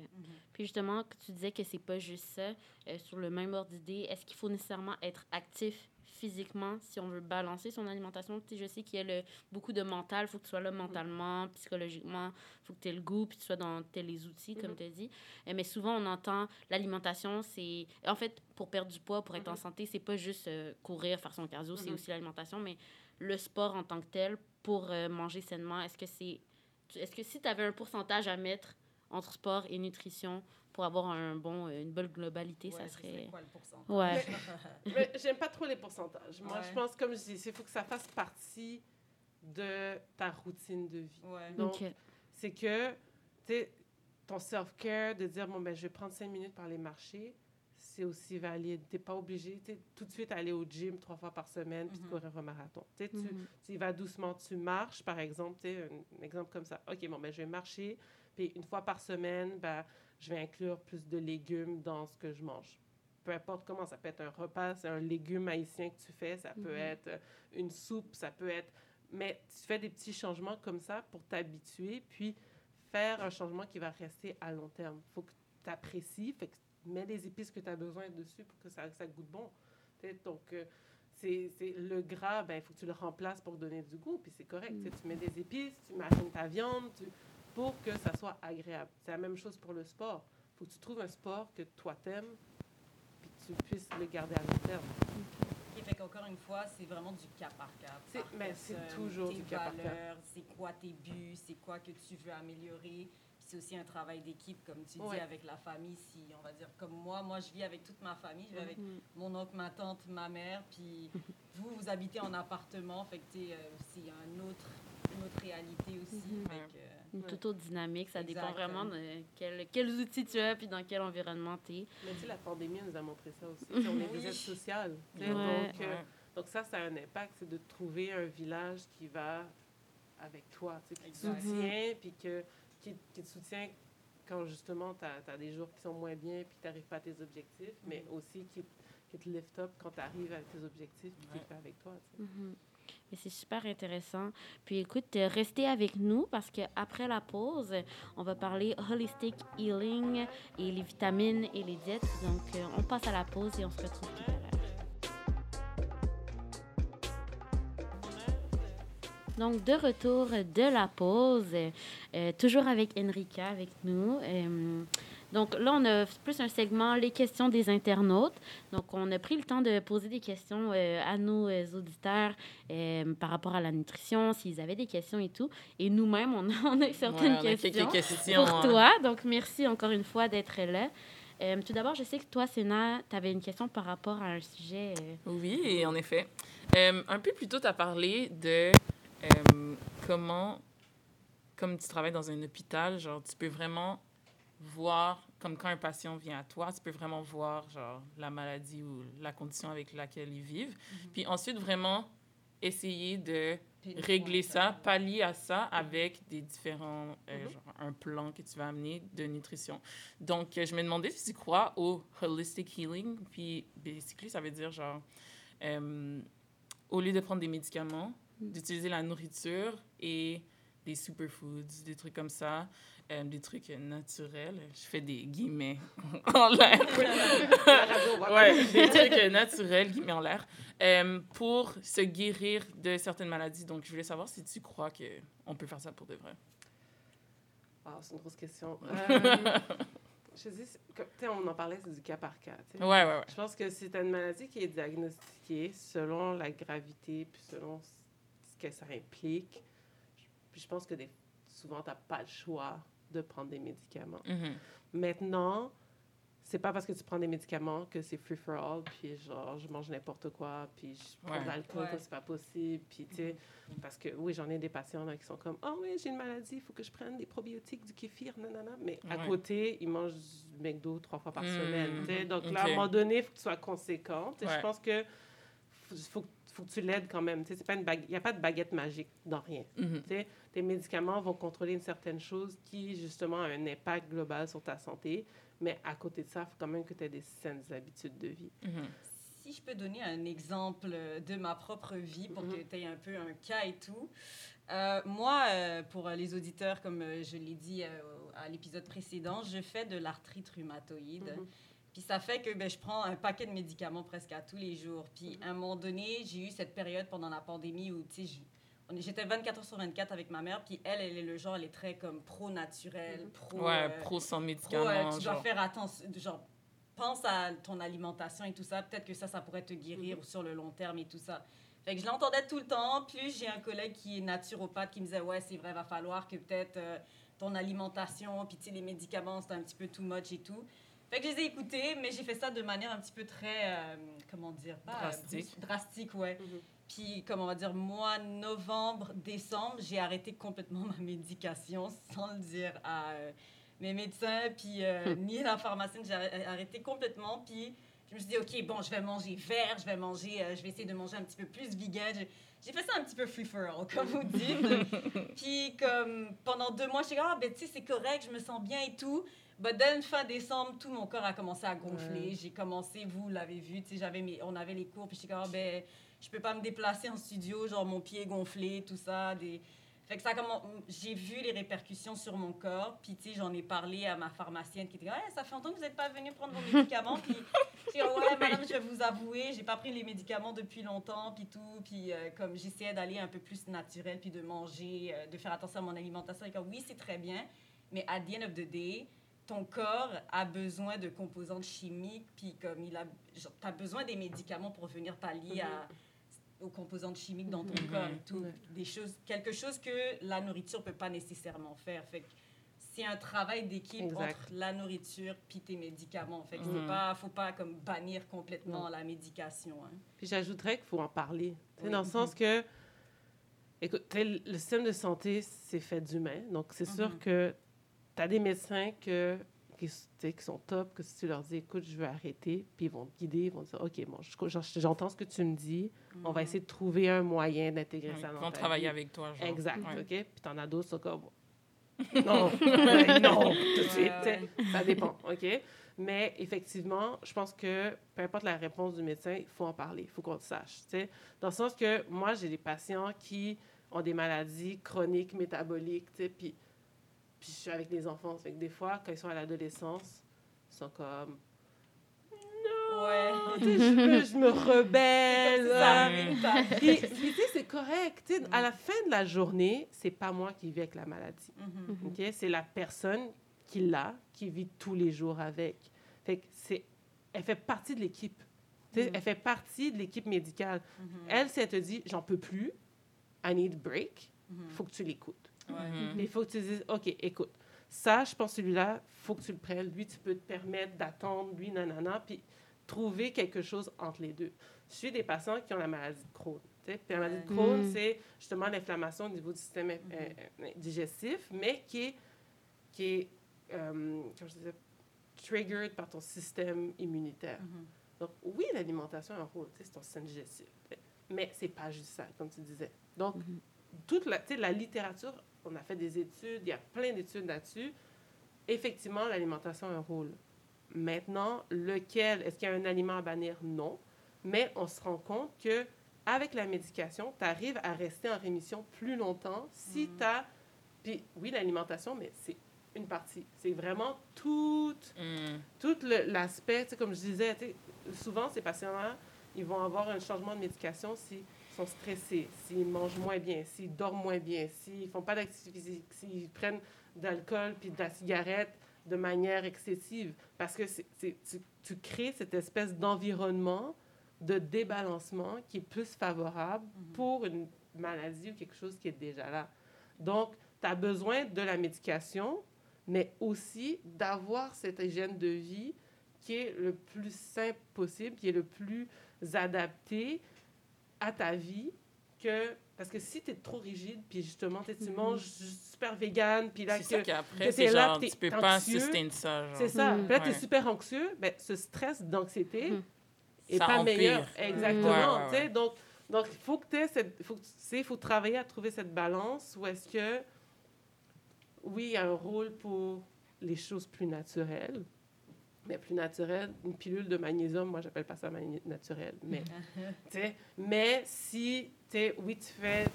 Puis justement, tu disais que c'est pas juste ça. euh, sur le même ordre d'idée, est-ce qu'il faut nécessairement être actif physiquement si on veut balancer son alimentation? Tu sais, je sais qu'il y a le, beaucoup de mental. Il faut que tu sois là mentalement, psychologiquement. Il faut que tu aies le goût, puis tu sois dans tes les outils, comme Mhm. tu as dit. Euh, mais souvent, on entend l'alimentation, c'est... En fait, pour perdre du poids, pour être en Mhm. santé, c'est pas juste euh, courir, faire son cardio, c'est aussi l'alimentation, mais le sport en tant que tel, pour euh, manger sainement, est-ce que c'est... Est-ce que si tu avais un pourcentage à mettre entre sport et nutrition pour avoir un bon, une bonne globalité, Ouais, ça serait... quoi le pourcentage? Ouais. Mais j'aime pas trop les pourcentages. Moi, Ouais. je pense, comme je dis, il faut que ça fasse partie de ta routine de vie. Ouais. Donc, c'est que, tu sais, ton self-care, de dire, bon, ben, je vais prendre cinq minutes pour aller marcher, c'est aussi valide. Tu n'es pas obligé, tu tout de suite aller au gym trois fois par semaine puis de Mhm. courir un marathon. Tu sais, tu, tu y vas doucement, tu marches, par exemple, tu un, un exemple comme ça. OK, bon, ben, je vais marcher, puis une fois par semaine, ben, je vais inclure plus de légumes dans ce que je mange. Peu importe comment, ça peut être un repas, c'est un légume haïtien que tu fais, ça peut Mhm. être euh, une soupe, ça peut être... Mais tu fais des petits changements comme ça pour t'habituer, puis faire un changement qui va rester à long terme. Il faut que tu apprécies, fait que mets les épices que tu as besoin dessus pour que ça, ça goûte bon. Donc, euh, c'est le gras, ben, il faut que tu le remplaces pour donner du goût, puis c'est correct. Mm. Tu sais, Tu mets des épices, tu marines ta viande tu- pour que ça soit agréable. C'est la même chose pour le sport. Il faut que tu trouves un sport que toi t'aimes, puis que tu puisses le garder à long terme. Ok, fait qu'encore une fois, c'est vraiment du cas par cas. C'est- par mais c'est toujours tes du cas par cas. valeurs, C'est quoi tes buts, c'est quoi que tu veux améliorer. C'est aussi un travail d'équipe, comme tu Ouais. dis, avec la famille. Si, on va dire, comme moi, moi, je vis avec toute ma famille. Je vis avec Mhm. mon oncle, ma tante, ma mère. Puis vous, vous habitez en appartement. Fait que, euh, a un autre, une autre réalité aussi. Mhm. Fait Ouais. que, euh, Une Ouais. toute autre dynamique. Ça dépend vraiment de quel, quels outils tu as puis dans quel environnement tu es. Mais tu sais, la pandémie nous a montré ça aussi. On est des êtres sociales. Ouais. Donc, euh, Ouais. donc ça, ça a un impact, c'est de trouver un village qui va avec toi, tu sais, qui te soutient, puis que, qui, qui te soutient quand justement tu as, des jours qui sont moins bien, puis tu n'arrives pas à tes objectifs, mais aussi qui, qui te lift up quand tu arrives à tes objectifs, puis qui fait avec toi. Mais c'est super intéressant. Puis écoute, euh, restez avec nous parce qu'après la pause, on va parler holistic healing et les vitamines et les diètes. Donc, euh, on passe à la pause et on se retrouve tout à l'heure. Donc, de retour de la pause, euh, toujours avec Enrica avec nous. Donc là, on a plus un segment, les questions des internautes. Donc, on a pris le temps de poser des questions euh, à nos euh, auditeurs euh, par rapport à la nutrition, s'ils avaient des questions et tout. Et nous-mêmes, on, a- on a certaines Ouais, on a questions pour hein. toi. Donc, merci encore une fois d'être là. Euh, tout d'abord, je sais que toi, Sénat, tu avais une question par rapport à un sujet. Oui, en effet. Un peu plus tôt, tu as parlé de comment, comme tu travailles dans un hôpital, genre, tu peux vraiment voir, comme quand un patient vient à toi, tu peux vraiment voir, genre, la maladie ou la condition avec laquelle ils vivent. Puis ensuite, vraiment essayer de régler ça, pallier à ça avec des différents, euh, Mhm. genre un plan que tu vas amener de nutrition. Donc, euh, je me demandais si tu crois au holistic healing, puis basically, ça veut dire genre, euh, au lieu de prendre des médicaments, d'utiliser la nourriture et des superfoods, des trucs comme ça, euh, des trucs naturels. Je fais des guillemets en l'air. Ouais, des trucs euh, naturels, guillemets en l'air, euh, pour se guérir de certaines maladies. Donc, je voulais savoir si tu crois qu'on peut faire ça pour de vrai. Ah, c'est une grosse question. Euh, je dis, c'est- on en parlait, c'est du cas par cas. Ouais, ouais, ouais. Je pense que si tu as une maladie qui est diagnostiquée selon la gravité puis selon ce que ça implique, puis je pense que des- souvent, tu n'as pas le choix de prendre des médicaments. Mhm. Maintenant, c'est pas parce que tu prends des médicaments que c'est free for all, puis genre, je mange n'importe quoi, puis je prends Ouais. de l'alcool, Ouais. c'est pas possible, puis tu sais, parce que oui, j'en ai des patients là, qui sont comme, oh oui, j'ai une maladie, il faut que je prenne des probiotiques, du kéfir, nanana, mais à côté, ils mangent du McDo trois fois par Mm. semaine, tu sais. donc là, à un moment donné, il faut que tu sois conséquente, et Ouais. je pense que faut, faut, faut que tu l'aides quand même, tu sais, c'est pas une bague- il n'y a pas de baguette magique dans rien. Mhm. Tu sais, tes médicaments vont contrôler une certaine chose qui, justement, a un impact global sur ta santé. Mais à côté de ça, il faut quand même que tu aies des saines habitudes de vie. Mhm. Si je peux donner un exemple de ma propre vie pour que Mhm. tu aies un peu un cas et tout. Euh, moi, euh, pour les auditeurs, comme euh, je l'ai dit euh, à l'épisode précédent, je fais de l'arthrite rhumatoïde. Mhm. Puis ça fait que ben, je prends un paquet de médicaments presque à tous les jours. Puis à un moment donné, j'ai eu cette période pendant la pandémie où, tu sais, j'étais 24 heures sur 24 avec ma mère. Puis elle, elle est le genre, elle est très comme pro-naturel, Mhm. pro... Ouais, euh, pro sans Pro, médicaments. euh, tu dois genre. faire attention. Genre, pense à ton alimentation et tout ça. Peut-être que ça, ça pourrait te guérir sur le long terme et tout ça. Fait que je l'entendais tout le temps. Plus j'ai un collègue qui est naturopathe qui me disait Ouais, c'est vrai, va falloir que peut-être euh, ton alimentation, puis tu sais, les médicaments, c'est un petit peu too much et tout. Fait que je les ai écoutés, mais j'ai fait ça de manière un petit peu très. euh, comment dire pas, euh, Drastique. drastique, ouais. Mhm. Puis, comme on va dire, mois, novembre, décembre, j'ai arrêté complètement ma médication sans le dire à euh, mes médecins, puis ni la pharmacienne. J'ai arrêt- arrêté complètement. Puis, je me suis dit, OK, bon, je vais manger vert, je vais manger, je vais essayer de manger un petit peu plus vegan. J'ai- J'ai fait ça un petit peu free for all, comme vous dites. puis, comme pendant deux mois, je suis ah, ben, tu sais, c'est correct, je me sens bien et tout. But then, fin décembre, tout mon corps a commencé à gonfler. Ouais. J'ai commencé, vous l'avez vu, j'avais mes- on avait les cours, puis j'étais comme, ah, ben, je peux pas me déplacer en studio, genre mon pied gonflé, tout ça. Des... Fait que ça comment j'ai vu les répercussions sur mon corps, puis tu sais, j'en ai parlé à ma pharmacienne qui était comme, Ouais, ça fait longtemps que vous n'êtes pas venu prendre vos médicaments, puis ouais, madame, je vais vous avouer, j'ai pas pris les médicaments depuis longtemps, puis tout, puis euh, comme j'essayais d'aller un peu plus naturel, puis de manger, euh, de faire attention à mon alimentation, et comme, oui, c'est très bien, mais at the end of the day, ton corps a besoin de composantes chimiques, puis comme il a, genre, t'as besoin des médicaments pour venir pallier à, aux composantes chimiques dans ton Mhm. corps et tout. Des choses, quelque chose que la nourriture peut pas nécessairement faire. Fait c'est un travail d'équipe entre la nourriture puis tes médicaments. Fait que Mhm. c'est pas, faut pas comme bannir complètement la médication. hein. Puis j'ajouterais qu'il faut en parler. Tu Oui. Dans le sens que, écoute, tu le système de santé, c'est fait d'humains. Donc, c'est sûr Mhm. que tu as des médecins que, qui, sont top, que si tu leur dis, écoute, je veux arrêter, puis ils vont te guider, ils vont te dire, OK, bon, je- je- j'entends ce que tu me dis, on va Mhm. essayer de trouver un moyen d'intégrer Ils ça dans vont ta travailler vie. avec toi. Genre. Exact. OK? Puis t'en as d'autres, c'est comme... Non, euh, non, tout de suite. Ouais. Ça dépend, OK? Mais effectivement, je pense que peu importe la réponse du médecin, il faut en parler, il faut qu'on le sache. tu sais. Dans le sens que moi, j'ai des patients qui ont des maladies chroniques, métaboliques, puis, puis je suis avec des enfants. Fait que des fois, quand ils sont à l'adolescence, ils sont comme... Ouais. Tu sais, je, me- je me rebelle. Puis, c'est correct. sais, À la fin de la journée, c'est pas moi qui vis avec la maladie. OK? C'est la personne qui l'a, qui vit tous les jours avec. Fait que c'est... Elle fait partie de l'équipe. Sais, Mhm. Elle fait partie de l'équipe médicale. Mhm. Elle, si elle te dit « j'en peux plus, I need break Mhm. il faut que tu l'écoutes. Ouais. Mhm. Il faut que tu dises « OK, écoute, ça, je pense celui-là, faut que tu le prennes. Lui, tu peux te permettre d'attendre. Lui, nanana. » Puis trouver quelque chose entre les deux. Je suis des patients qui ont la maladie de Crohn. Puis la maladie de. Crohn, Mhm. c'est justement l'inflammation au niveau du système euh, euh, digestif, mais qui est, qui est euh, comme je disais, triggered par ton système immunitaire. Mhm. Donc, oui, l'alimentation a un rôle, c'est ton système digestif. Mais c'est pas juste ça, comme tu disais. Donc, Mhm. toute la, la littérature, on a fait des études, il y a plein d'études là-dessus. Effectivement, l'alimentation a un rôle. Maintenant, lequel, est-ce qu'il y a un aliment à bannir? Non. Mais on se rend compte que avec la médication, tu arrives à rester en rémission plus longtemps si Mhm. tu as... Puis oui, l'alimentation, mais c'est une partie. C'est vraiment Mm. tout le- l'aspect, comme je disais, souvent ces patients-là, ils vont avoir un changement de médication s'ils sont stressés, s'ils mangent moins bien, s'ils dorment moins bien, s'ils font pas d'activité physique, s'ils prennent de l'alcool puis de la cigarette de manière excessive. Parce que c'est- c'est- tu, tu crées cette espèce d'environnement de débalancement qui est plus favorable Mhm. pour une maladie ou quelque chose qui est déjà là. Donc, tu as besoin de la médication, mais aussi d'avoir cette hygiène de vie qui est le plus simple possible, qui est le plus adapté à ta vie que parce que si tu es trop rigide puis justement tu Mhm. manges super vegan puis là que qu'après, que c'est t'es là, genre, t'es tu peux pas anxieux. sustain ça. C'est ça. Puis là tu es Ouais. super anxieux ben ce stress d'anxiété est Ça pas empire. meilleur exactement Ouais, ouais, tu sais. ouais. donc donc il faut que tu cette faut que tu sais faut travailler à trouver cette balance où est-ce que oui il y a un rôle pour les choses plus naturelles mais plus naturelles une pilule de magnésium moi j'appelle pas ça naturel mais tu sais, mais si tu sais, oui tu fais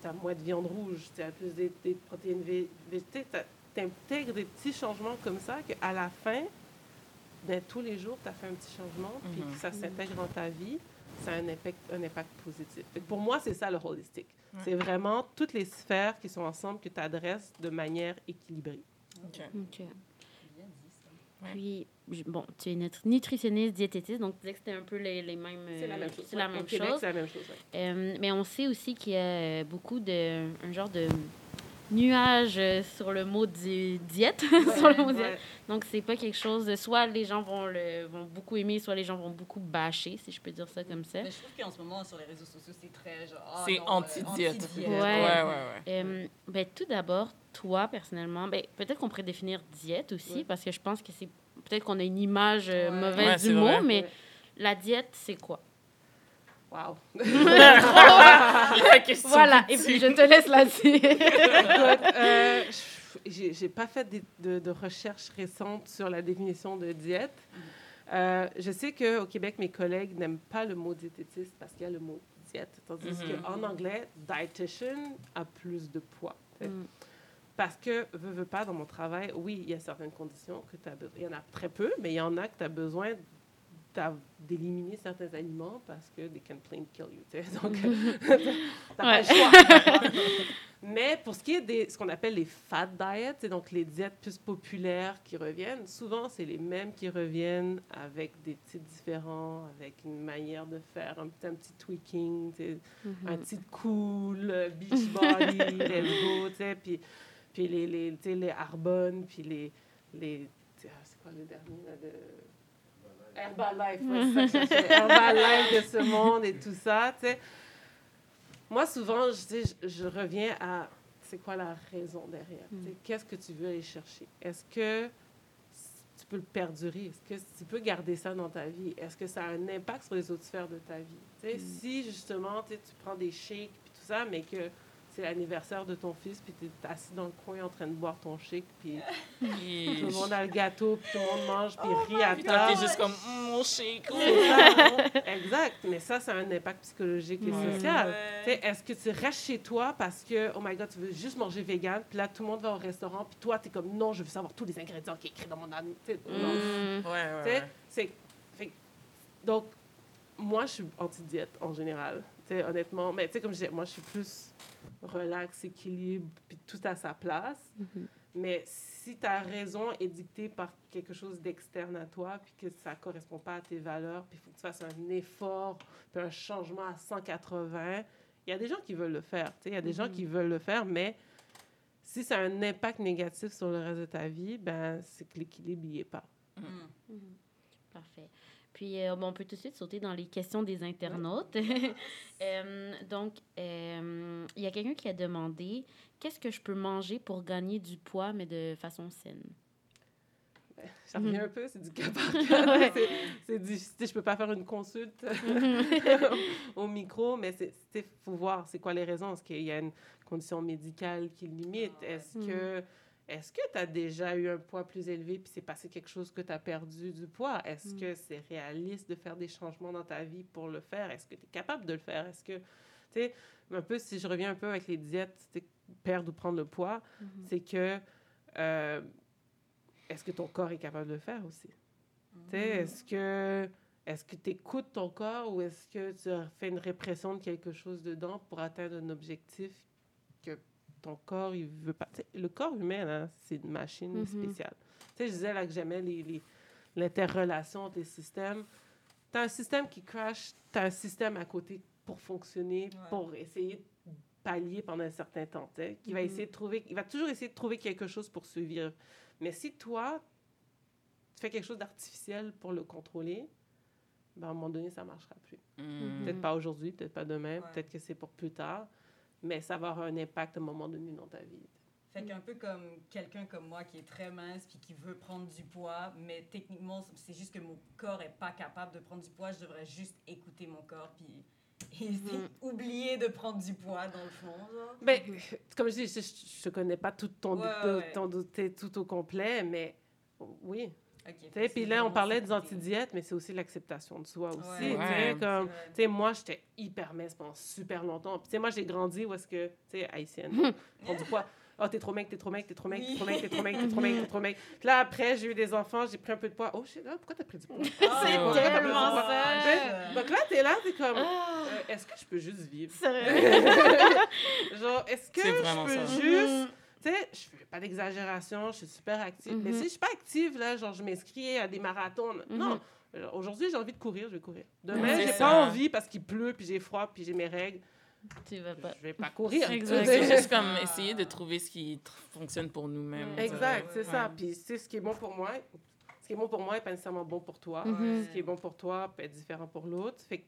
tu as moins de viande rouge tu as plus des, des protéines vé- végétales tu intègres des petits changements comme ça qu'à la fin ben, tous les jours, tu as fait un petit changement, puis Mhm. que ça s'intègre dans ta vie, ça a un impact, un impact positif. Fait que pour moi, c'est ça le holistique. Ouais. C'est vraiment toutes les sphères qui sont ensemble que tu adresses de manière équilibrée. OK. Ok. Bien dit, ça. Ouais. Puis, bon, tu es nutri- nutritionniste, diététiste, donc tu disais que c'était un peu les, les mêmes. C'est la euh, même chose. C'est la Ouais, même Au Québec, chose. c'est la même chose. ouais. Euh, mais on sait aussi qu'il y a euh, beaucoup de. un genre de nuage euh, sur le mot di- diète. sur le mot Ouais, diète. ouais. Donc, c'est pas quelque chose. de- Soit les gens vont, le, vont beaucoup aimer, soit les gens vont beaucoup bâcher, si je peux dire ça comme ça. Mais je trouve qu'en ce moment, sur les réseaux sociaux, c'est très genre. ah C'est non, euh, anti-diète. anti-diète. Ouais. Ouais, ouais, ouais. Euh, ben, tout d'abord, toi, personnellement, ben, peut-être qu'on pourrait définir diète aussi, Ouais. parce que je pense que c'est. Peut-être qu'on a une image euh, Ouais. mauvaise Ouais, du mot, vrai. mais Ouais. la diète, c'est quoi? Wow. La question Voilà, et puis je te laisse là-dessus. Écoute, euh, je- j'ai pas fait de, de, de recherche récente sur la définition de diète. Euh, je sais qu'au Québec, mes collègues n'aiment pas le mot diététiste parce qu'il y a le mot diète, tandis Mhm. qu'en anglais, dietitian a plus de poids. Mm. Parce que, veux, veux pas, dans mon travail, oui, il y a certaines conditions que tu as besoin. Il y en a très peu, mais il y en a que tu as besoin d'éliminer certains aliments parce que they can plain kill you. tu sais. Donc, t'as pas le choix. mais pour ce qui est des ce qu'on appelle les fat diets, c'est donc les diètes plus populaires qui reviennent, souvent c'est les mêmes qui reviennent avec des titres différents, avec une manière de faire un petit, un petit tweaking, sais, un petit cool, beach body, let's go, tu sais, puis puis les, les, les Arbonne, puis les... les ah, c'est quoi le dernier, là, de... Herbalife, ouais, ça que. Herbalife de ce monde et tout ça, tu sais. Moi, souvent, je, je, je reviens à c'est quoi la raison derrière. sais? Qu'est-ce que tu veux aller chercher? Est-ce que tu peux le perdurer? Est-ce que tu peux garder ça dans ta vie? Est-ce que ça a un impact sur les autres sphères de ta vie? Sais, Si, justement, tu sais, tu prends des shakes et tout ça, mais que c'est l'anniversaire de ton fils, puis tu es assis dans le coin en train de boire ton shake, puis tout le monde a le gâteau, puis tout le monde mange, puis rit à Puis toi, table. t'es juste comme, Mm, mon. C'est ça. exact. Mais ça, ça a un impact psychologique et Ouais. social. Ouais. Tu sais, Est-ce que tu restes chez toi parce que, oh my God, tu veux juste manger vegan, puis là, tout le monde va au restaurant, puis toi, tu es comme, non, je veux savoir tous les ingrédients qui sont écrits dans mon âne. Tu sais, non. Mm. Ouais, donc, moi, je suis anti-diète en général. Honnêtement, mais tu sais, comme je disais, moi, je suis plus relax, équilibre, puis tout à sa place. Mhm. Mais si ta raison est dictée par quelque chose d'externe à toi, puis que ça correspond pas à tes valeurs, puis il faut que tu fasses un effort, puis un changement à 180, il y a des gens qui veulent le faire. tu sais, Il y a des gens qui veulent le faire, mais si ça a un impact négatif sur le reste de ta vie, ben c'est que l'équilibre n'y est pas. Mm. Parfait. Puis, euh, bon, on peut tout de suite sauter dans les questions des internautes. Euh, donc, euh, il y a quelqu'un qui a demandé qu'est-ce que je peux manger pour gagner du poids, mais de façon saine? Ça revient un peu, c'est du cas par cas. C'est- C'est du, je peux pas faire une consulte au micro, mais c'est, il faut voir c'est quoi les raisons. Est-ce qu'il y a une condition médicale qui limite? Est-ce que, est-ce que tu as déjà eu un poids plus élevé puis c'est passé quelque chose que tu as perdu du poids? Est-ce que c'est réaliste de faire des changements dans ta vie pour le faire? Est-ce que tu es capable de le faire? Est-ce que, tu sais, un peu, si je reviens un peu avec les diètes, perdre ou prendre le poids, c'est que, euh, est-ce que ton corps est capable de le faire aussi? Tu sais, Est-ce que est-ce que tu écoutes ton corps ou est-ce que tu fais une répression de quelque chose dedans pour atteindre un objectif ton corps, il veut pas. Le corps humain, là, c'est une machine Mhm. spéciale. Tu sais, je disais là que j'aimais les, les- l'interrelation des systèmes. Tu as un système qui crash, tu as un système à côté pour fonctionner, Ouais. pour essayer de pallier pendant un certain temps. Qui va Mhm. essayer de trouver, il va toujours essayer de trouver quelque chose pour survivre. Mais si toi, tu fais quelque chose d'artificiel pour le contrôler, ben, à un moment donné, ça ne marchera plus. Mm. Peut-être pas aujourd'hui, peut-être pas demain, Ouais. peut-être que c'est pour plus tard, mais ça va avoir un impact à un moment donné dans ta vie. Fait qu'un peu comme quelqu'un comme moi qui est très mince puis qui veut prendre du poids, mais techniquement, c'est juste que mon corps est pas capable de prendre du poids. Je devrais juste écouter mon corps puis et Mhm. oublier de prendre du poids dans le fond. Genre. Mais, comme je dis, je ne connais pas tout ton, Ouais, ouais. ton- tout au complet, mais oui. Ok, Tu sais, Puis là, on parlait des antidiètes, mais c'est aussi l'acceptation de soi aussi. Ouais. tu sais, Ouais. comme, moi, j'étais hyper mince pendant super longtemps. Puis, tu sais, moi, j'ai grandi où est-ce que, tu sais, haïtienne, prendre du poids. Ah, t'es trop mec, t'es trop mec, t'es trop mec, t'es trop mec, t'es trop mec, t'es trop mec, t'es trop mec. Puis là, après, j'ai eu des enfants, j'ai pris un peu de poids. Oh, shit, ah, pourquoi t'as pris du poids? Ah, C'est tellement ça. Sais, Donc là, t'es là, t'es comme, euh, est-ce que je peux juste vivre? sérieux? Genre, est-ce que je peux juste tu sais, je fais pas d'exagération, je suis super active. Mais Mhm. si je suis pas active, là, genre, je m'inscris à des marathons. Mhm. Non. Alors, Aujourd'hui, j'ai envie de courir, je vais courir. Demain, C'est j'ai ça. pas envie parce qu'il pleut, puis j'ai froid, puis j'ai mes règles. Tu vas pas. Je vais pas courir. Exact. C'est juste comme essayer de trouver ce qui tr- fonctionne pour nous-mêmes. Exact, Ouais, c'est ouais. ça. Puis, c'est ce qui est bon pour moi. Ce qui est bon pour moi n'est pas nécessairement bon pour toi. Mhm. Ce qui est bon pour toi peut être différent pour l'autre. Fait que,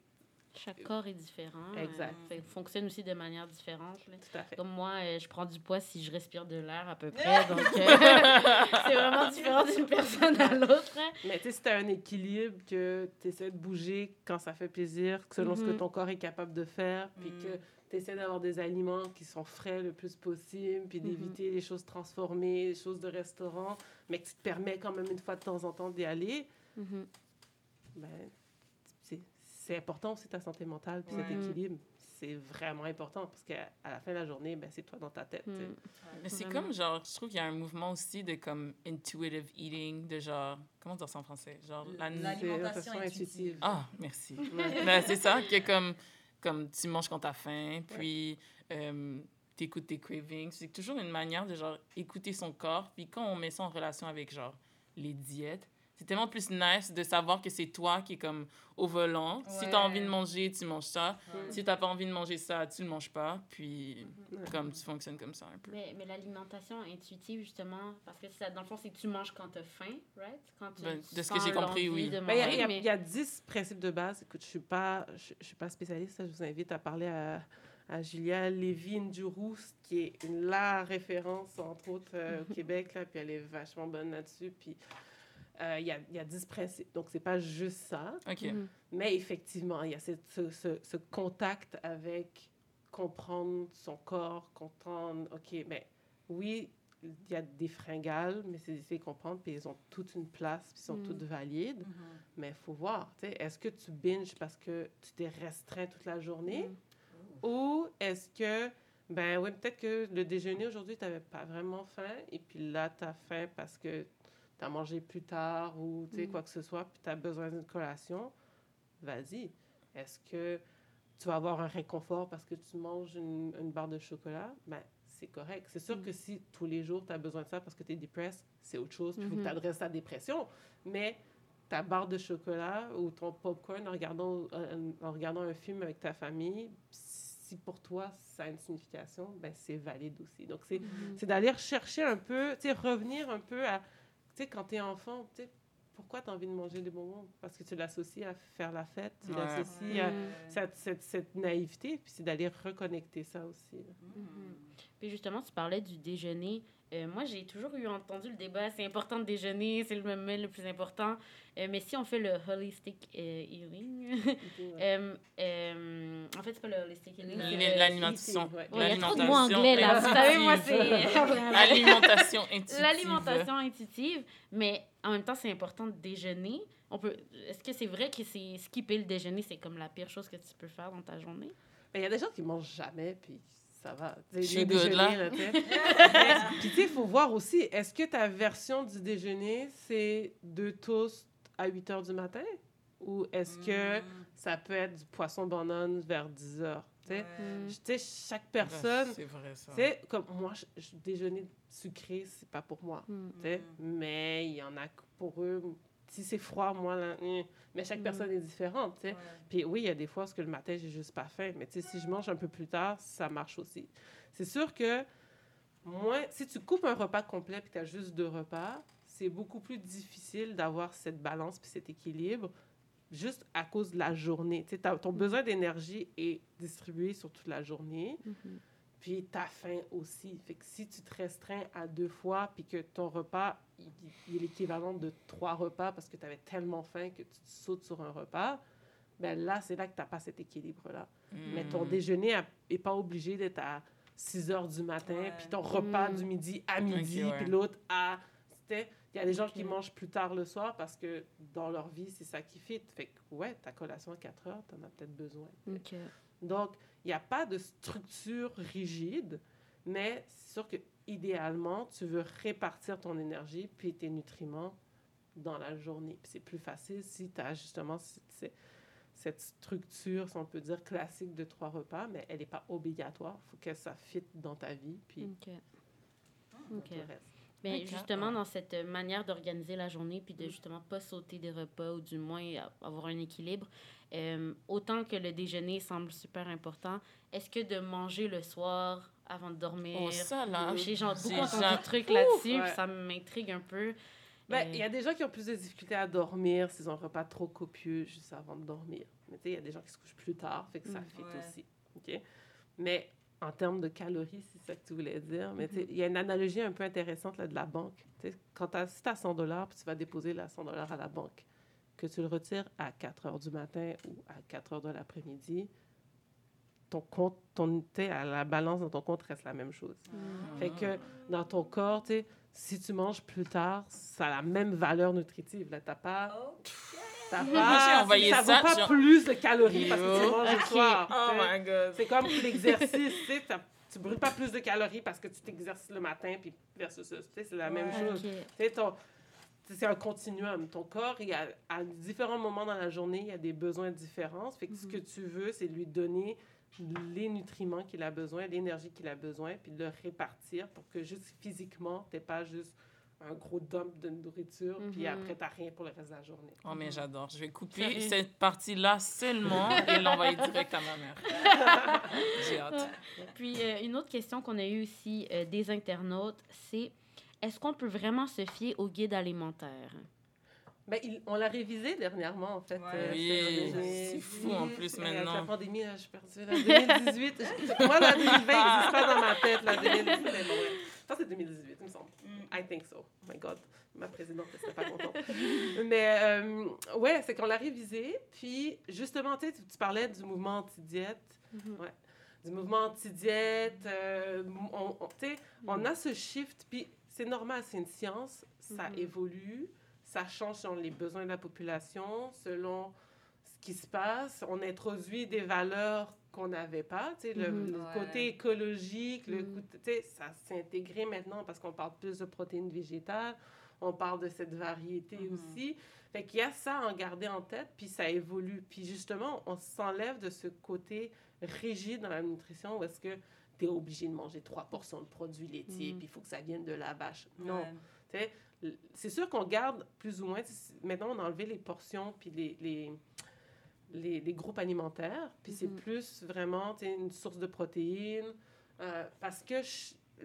Chaque corps est différent. Exact. euh, fait- fonctionne aussi de manière différente. là. tout à fait. Comme moi, euh, je prends du poids si je respire de l'air à peu près. Donc, euh, c'est vraiment différent d'une personne à l'autre. hein. Mais tu sais, si tu as un équilibre, que tu essaies de bouger quand ça fait plaisir, selon ce que Mhm. ton corps est capable de faire, puis Mhm. que tu essaies d'avoir des aliments qui sont frais le plus possible, puis Mhm. d'éviter les choses transformées, les choses de restaurant, mais que tu te permets quand même une fois de temps en temps d'y aller, Mhm. ben, c'est important aussi ta santé mentale, puis cet Ouais. équilibre. C'est vraiment important parce qu'à à la fin de la journée, ben, c'est toi dans ta tête. Mhm. Mais c'est comme, genre, je trouve qu'il y a un mouvement aussi de comme intuitive eating, de genre, comment dire ça en français? Genre, la... L'alimentation intuitive. Ah, merci. Ben, c'est ça, que comme, comme tu manges quand t'as faim, puis euh, t'écoutes tes cravings. C'est toujours une manière de, genre, écouter son corps. Puis quand on met ça en relation avec, genre, les diètes, c'est tellement plus nice de savoir que c'est toi qui est comme au volant. Si tu as envie de manger, tu manges ça. Si tu n'as pas envie de manger ça, tu le manges pas. Puis, comme tu fonctionnes comme ça un peu. Mais, mais l'alimentation intuitive, justement, parce que ça, dans le fond, c'est que tu manges quand tu as faim, right? Quand tu, Ben, de ce que j'ai compris, oui. Ben, Il y a- manger, il y, mais- y a 10 principes de base. Écoute, je ne suis, pas- je, je suis pas spécialiste. Je vous invite à parler à, à Julia Lévy-Ndjourou, qui est une, la référence, entre autres, euh, au Québec. Là, puis elle est vachement bonne là-dessus. Puis euh, il y, a, y a 10 principes. Donc, c'est pas juste ça. Mhm. Mais effectivement, il y a cette- ce, ce- ce contact avec comprendre son corps, comprendre, OK, mais oui, il y a des fringales, mais c'est d'essayer de comprendre, puis ils ont toute une place, puis ils sont Mm. toutes valides. Mhm. Mais il faut voir, tu sais, est-ce que tu binges parce que tu t'es restreint toute la journée? Mm. Ou est-ce que, ben oui, peut-être que le déjeuner aujourd'hui, tu n'avais pas vraiment faim, et puis là, tu as faim parce que tu as mangé plus tard ou tu sais, Mm. quoi que ce soit, puis tu as besoin d'une collation, vas-y. Est-ce que tu vas avoir un réconfort parce que tu manges une, une barre de chocolat? Ben, c'est correct. C'est sûr Mm. que si tous les jours, tu as besoin de ça parce que tu es dépressé, c'est autre chose, puis il faut que Mhm. tu adresses ta dépression. Mais ta barre de chocolat ou ton popcorn en regardant, en, en regardant un film avec ta famille, si pour toi ça a une signification, ben c'est valide aussi. Donc c'est c'est d'aller chercher un peu, tu sais, revenir un peu à, sais, quand tu es enfant, tu sais, pourquoi tu as envie de manger des bonbons? Parce que tu l'associes à faire la fête, tu Ouais. l'associes à cette, cette, cette naïveté, puis c'est d'aller reconnecter ça aussi. Puis justement, tu parlais du déjeuner. Euh, moi, j'ai toujours eu entendu le débat, c'est important de déjeuner, c'est le moment le plus important. Euh, mais si on fait le holistic euh, healing, euh, euh, en fait, c'est pas le holistic healing, L'alimentation. Ouais. Ouais, il y a trop de L'alimentation mots anglais là. Vous savez, moi, c'est. Alimentation intuitive. L'alimentation intuitive, mais en même temps, c'est important de déjeuner. On peut... Est-ce que c'est vrai que c'est skipper le déjeuner, c'est comme la pire chose que tu peux faire dans ta journée? Ben, Il y a des gens qui mangent jamais, puis ça va. Good, déjeuner, là. puis tu sais, il faut voir aussi, est-ce que ta version du déjeuner, c'est deux toasts à 8 heures du matin? Ou est-ce que Mm. ça peut être du poisson banane vers 10 heures? Tu sais, Mm. Je- tu sais, chaque personne, C'est vrai, ça. tu sais, comme moi, je, je- déjeuner sucré, c'est pas pour moi. Mm. sais. Mais il y en a pour eux. Si c'est froid, moi, là, hum. mais chaque Mm. personne est différente. tu sais. Ouais. Puis oui, il y a des fois parce que le matin, j'ai juste pas faim. Mais tu sais, si je mange un peu plus tard, ça marche aussi. C'est sûr que moi, si tu coupes un repas complet et que tu as juste deux repas, c'est beaucoup plus difficile d'avoir cette balance puis cet équilibre juste à cause de la journée. Tu sais, ton besoin d'énergie est distribué sur toute la journée. Mhm. Puis ta faim aussi. Fait que si tu te restreins à deux fois, puis que ton repas, il, il est l'équivalent de trois repas parce que tu avais tellement faim que tu sautes sur un repas, ben là, c'est là que tu n'as pas cet équilibre-là. Mais ton déjeuner n'est pas obligé d'être à 6 heures du matin, Ouais. puis ton repas Mm. du midi à midi, ouais. puis l'autre à... c'était- Il y a des gens qui mangent plus tard le soir parce que dans leur vie, c'est ça qui fit. Fait que, ouais, ta collation à 4 heures, tu en as peut-être besoin. Donc, il n'y a pas de structure rigide, mais c'est sûr que idéalement, tu veux répartir ton énergie puis tes nutriments dans la journée. Puis c'est plus facile si tu as justement cette, structure, si on peut dire, classique de trois repas, mais elle n'est pas obligatoire. Il faut que ça fitte dans ta vie, puis Ok. dans Ok. tout le reste. Ben, Ok. justement, dans cette manière d'organiser la journée, puis de justement pas sauter des repas, ou du moins a- avoir un équilibre, euh, autant que le déjeuner semble super important, est-ce que de manger le soir avant de dormir, Oh, ça, là. j'ai genre beaucoup entendu de trucs là-dessus, Ouais. ça m'intrigue un peu. Ben, Euh, Il y a des gens qui ont plus de difficultés à dormir s'ils ont un repas trop copieux juste avant de dormir. Mais tu sais, il y a des gens qui se couchent plus tard, fait que ça Mm. fit Ouais. aussi. OK? Mais en termes de calories, c'est ça que tu voulais dire. Mais tu Mm-hmm. sais, il y a une analogie un peu intéressante là, de la banque. Tu sais, quand t'as- si tu as 100 dollars, puis tu vas déposer la 100 dollars à la banque, que tu le retires à 4 heures du matin ou à 4 heures de l'après-midi, ton compte, ton, à la balance dans ton compte reste la même chose. Mm. Fait que dans ton corps, tu sais, si tu manges plus tard, ça a la même valeur nutritive. Là, t'as pas, Oh, t'as pas, ça vaut pas genre- plus de calories parce que tu manges le soir. Oh my god. C'est comme l'exercice, tu sais, tu brûles pas plus de calories parce que tu t'exerces le matin puis versus ça. C'est la même chose. C'est un continuum. Ton corps, il a, à différents moments dans la journée, il y a des besoins différents. Fait que ce Mhm. que tu veux, c'est lui donner les nutriments qu'il a besoin, l'énergie qu'il a besoin, puis de le répartir pour que juste physiquement, tu pas juste un gros dump de nourriture, puis Mhm. après, t'as rien pour le reste de la journée. Oh, mais j'adore. Je vais couper Sérieux? cette partie-là seulement et l'envoyer direct à ma mère. J'ai hâte. Puis, euh, une autre question qu'on a eue aussi euh, des internautes, c'est est-ce qu'on peut vraiment se fier au guide alimentaire? Ben, il- on l'a révisé dernièrement, en fait. Ouais. euh, Oui, c'est fou, en plus, la maintenant. pandémie, là, je suis perdue. Là, 2018, je- moi, la 2020 n'existe pas dans ma tête. La 2018, mais bon, ouais. Je pense que c'est 2018, il me semble. Mm. I think so. Oh my God. Ma présidente ne serait pas contente. Mais euh, ouais, c'est qu'on l'a révisé. Puis justement, tu sais, tu parlais du mouvement anti-diète. Mhm. Ouais. Du mouvement anti-diète. euh, on, on- tu sais, on a ce shift. Puis c'est normal, c'est une science. Ça Mhm. évolue. Ça change selon les besoins de la population, selon ce qui se passe. On introduit des valeurs qu'on n'avait pas. Tu sais, le, Mhm. le Ouais. côté écologique, le côté- tu sais, ça s'est intégré maintenant parce qu'on parle plus de protéines végétales. On parle de cette variété Mhm. aussi. Fait qu'il y a ça à en garder en tête, puis ça évolue. Puis justement, on s'enlève de ce côté rigide dans la nutrition où est-ce que tu es obligé de manger trois portions de produits laitiers, Mhm. puis il faut que ça vienne de la vache. Non. Ouais. Tu sais, c'est sûr qu'on garde plus ou moins. Maintenant, on a enlevé les portions puis les, les, les, les groupes alimentaires. Puis c'est Mhm. plus vraiment une source de protéines. euh, parce que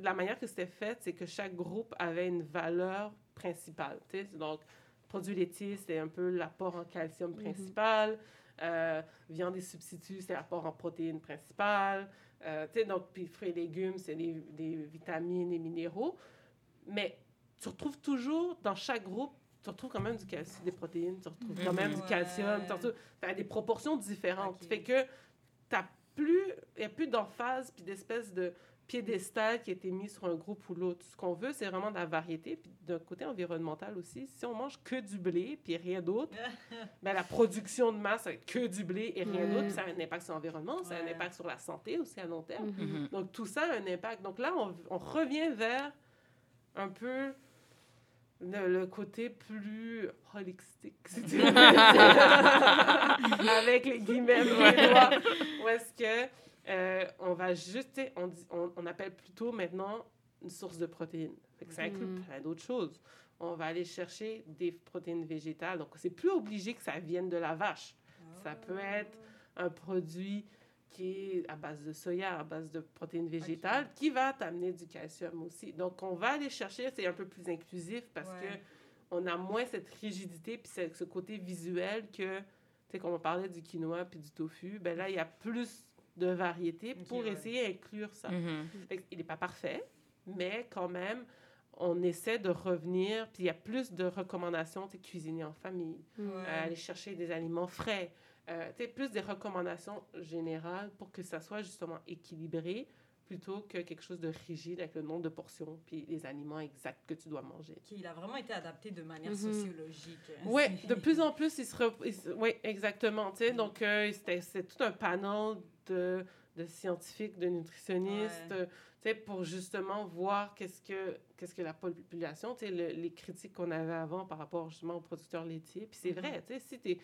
la manière que c'était fait, c'est que chaque groupe avait une valeur principale. tu sais. Donc, produits laitiers, c'est un peu l'apport en calcium Mhm. principal. Euh, viande et substituts, c'est l'apport en protéines principal. Euh, donc, puis fruits et légumes, c'est des, des vitamines et minéraux. Mais tu retrouves toujours, dans chaque groupe, tu retrouves quand même du calcium, des protéines, tu retrouves quand même du calcium, tu retrouves des proportions différentes. Ok. Fait que t'as plus, il n'y a plus d'emphase puis d'espèce de piédestal qui a été mis sur un groupe ou l'autre. Ce qu'on veut, c'est vraiment de la variété. Puis d'un côté environnemental aussi, si on mange que du blé puis rien d'autre, ben, la production de masse, ça va être que du blé et rien Ouais. d'autre. Puis ça a un impact sur l'environnement, ça a un impact sur la santé aussi à long terme. Mhm. Mhm. Donc, tout ça a un impact. Donc là, on, on revient vers un peu le, le côté plus holistique, si tu veux. avec les guillemets les doigts. Où est-ce que euh, on va juste, on, dit- on, on appelle plutôt maintenant une source de protéines. Ça inclut Mhm. plein d'autres choses. On va aller chercher des protéines végétales. Donc, c'est plus obligé que ça vienne de la vache. Ça peut être un produit qui est à base de soya, à base de protéines végétales, qui va t'amener du calcium aussi. Donc, on va aller chercher, c'est un peu plus inclusif parce Ouais. que on a moins cette rigidité puis ce, ce côté visuel que, tu sais, quand on parlait du quinoa puis du tofu, ben là, il y a plus de variété Ok, pour ouais. essayer d'inclure ça. Mhm. Que il n'est pas parfait, mais quand même, on essaie de revenir, puis il y a plus de recommandations, tu sais, cuisiner en famille, euh, aller chercher des aliments frais, euh, plus des recommandations générales pour que ça soit justement équilibré plutôt que quelque chose de rigide avec le nombre de portions puis les aliments exacts que tu dois manger. Ok, il a vraiment été adapté de manière Mhm. sociologique. Oui, de plus en plus, il se... re- il se- Oui, exactement. tu sais. Donc, euh, c'est tout un panel de, de scientifiques, de nutritionnistes, Ouais. tu sais, pour justement voir qu'est-ce que, qu'est-ce que la population, tu sais, le- les critiques qu'on avait avant par rapport justement aux producteurs laitiers. Puis c'est Mhm. vrai, tu sais, si tu es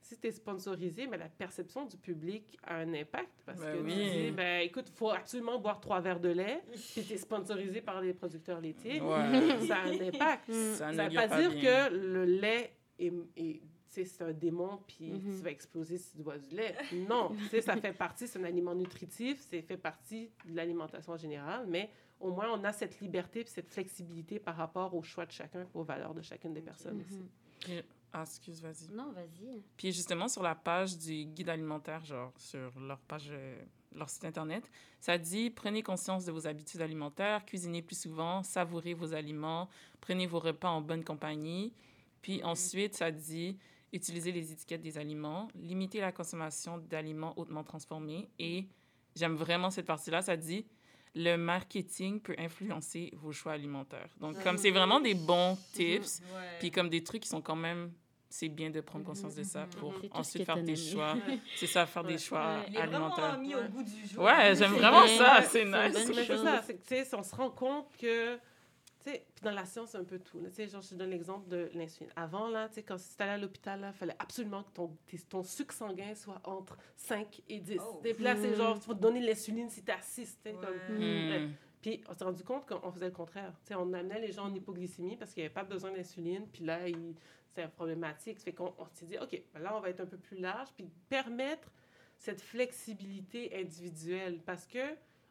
si tu sponsorisé, mais la perception du public a un impact. Parce Ben que tu oui. dis, ben écoute, il faut absolument boire trois verres de lait, puis tu es sponsorisé par les producteurs laitiers. Ouais. Ça a un impact. Mhm. Ça ne veut pas dire bien. que le lait est, est- tu sais, c'est un démon puis Mhm. tu vas exploser si tu bois du lait. Non, tu sais, ça fait partie, c'est un aliment nutritif, c'est fait partie de l'alimentation en général, mais au moins on a cette liberté puis cette flexibilité par rapport aux choix de chacun, aux valeurs de chacune des personnes. aussi. Ah, excuse, vas-y. Non, vas-y. Puis justement, sur la page du guide alimentaire, genre sur leur page, euh, leur site internet, ça dit prenez conscience de vos habitudes alimentaires, cuisinez plus souvent, savourez vos aliments, prenez vos repas en bonne compagnie. Puis ensuite, ça dit utilisez les étiquettes des aliments, limitez la consommation d'aliments hautement transformés et j'aime vraiment cette partie-là, ça dit le marketing peut influencer vos choix alimentaires. Donc, comme c'est vraiment des bons tips, puis comme des trucs qui sont quand même, c'est bien de prendre conscience de ça Mhm. pour ensuite faire des choix. Ouais. C'est ça, faire Ouais. des choix alimentaires. mis Ouais. au goût du jour. Ouais, j'aime vraiment bien. ça, c'est nice. c'est ça, c'est que, tu sais, on se rend compte que, puis dans la science, c'est un peu tout. là. Tu sais, genre, je te donne l'exemple de l'insuline. Avant, là, tu sais, quand tu allais à l'hôpital, il fallait absolument que ton, ton sucre sanguin soit entre 5 et 10. Oh. Et puis là, c'est Mm. genre, tu vas te donner de l'insuline si t'es à 6. tu sais, Ouais. comme-. Hmm. Puis on s'est rendu compte qu'on faisait le contraire. Tu sais, on amenait les gens en hypoglycémie parce qu'il n'y avait pas besoin d'insuline. Puis là, il- c'est problématique. Fait qu'on on s'est dit, OK, ben là, on va être un peu plus large. Puis permettre cette flexibilité individuelle parce que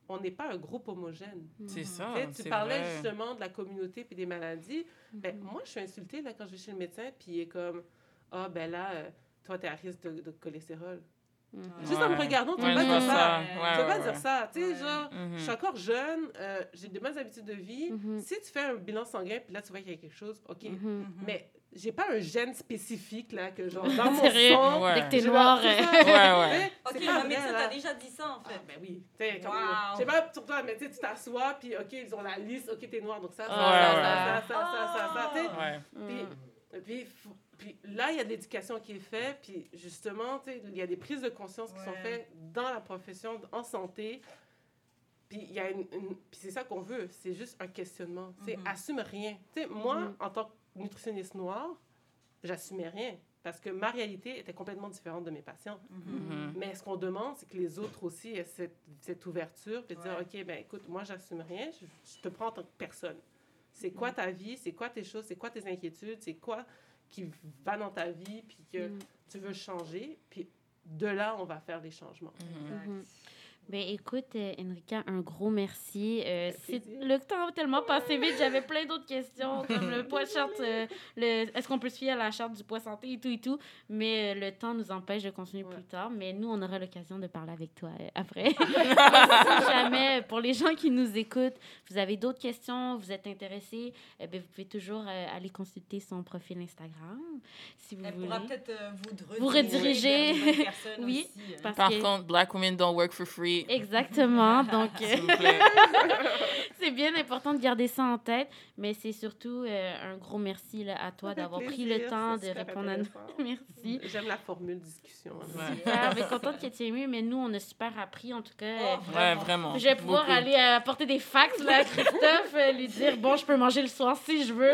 on n'est pas un groupe homogène. C'est ça. Tu parlais vrai. justement de la communauté puis des maladies. Ben, Mhm. moi, je suis insultée là, quand je vais chez le médecin, puis il est comme Ah, ben là, euh, toi, tu es à risque de, de cholestérol. Mhm. Juste en me regardant, tu peux pas je dire ça. Tu peux pas dire ça. Tu sais, genre, Mhm. je suis encore jeune, euh, j'ai de bonnes habitudes de vie. Mhm. Si tu fais un bilan sanguin, puis là, tu vois qu'il y a quelque chose, OK. Mhm. Mais j'ai pas un gène spécifique, là, que genre, dans mon sang. Ouais. Dès que t'es je noir. ça. Ouais, ouais. Ok, vrai, médecin là. t'a déjà dit ça, en Ah, fait. ben oui. Tu sais, comme, Wow. Sais pas sur toi, mais tu sais, tu t'assois, puis OK, ils ont la liste, OK, t'es noir, donc ça, ça, Ouais, ça, ouais. ça, ça, ça, ça, ça. Ouais. Puis, puis, là, il y a de l'éducation qui est faite, puis justement, tu sais, il y a des prises de conscience qui sont faites dans la profession, en santé. Puis il y a une, une- puis c'est ça qu'on veut, c'est juste un questionnement. Tu sais, Mhm. assume rien. Tu sais, moi, Mhm. en tant que nutritionniste noire, j'assumais rien parce que ma réalité était complètement différente de mes patients. Mhm. Mais ce qu'on demande, c'est que les autres aussi aient cette, cette ouverture, puis de dire. OK, ben écoute, moi, j'assume rien, je, je te prends en tant que personne. C'est quoi ta vie, c'est quoi tes choses, c'est quoi tes inquiétudes, c'est quoi qui va dans ta vie, puis que Mhm. tu veux changer, puis de là, on va faire les changements. Mhm. Mhm. Ben écoute, euh, Enrica, un gros merci. Euh, c'est- le temps a tellement passé vite, j'avais plein d'autres questions, comme le poids charte, euh, le, est-ce qu'on peut se fier à la charte du poids santé et tout et tout, mais euh, le temps nous empêche de continuer Ouais. plus tard, mais nous, on aura l'occasion de parler avec toi euh, après. si jamais, pour les gens qui nous écoutent, vous avez d'autres questions, vous êtes intéressés, eh ben, vous pouvez toujours euh, aller consulter son profil Instagram, si vous Elle voulez. pourra peut-être euh, vous, Vous rediriger. Oui, aussi. Parce Par que- contre, Black women don't work for free. Exactement, donc... euh, c'est bien important de garder ça en tête, mais c'est surtout euh, un gros merci là, à toi d'avoir pris le temps de répondre à nous. Merci. J'aime la formule discussion. Ouais. Super, mais contente que tu aies aimé, mais nous, on a super appris en tout cas. Oh, Ouais, vraiment. Je vais pouvoir Beaucoup. aller euh, apporter des fax là, à Christophe, euh, lui dire bon, je peux manger le soir si je veux.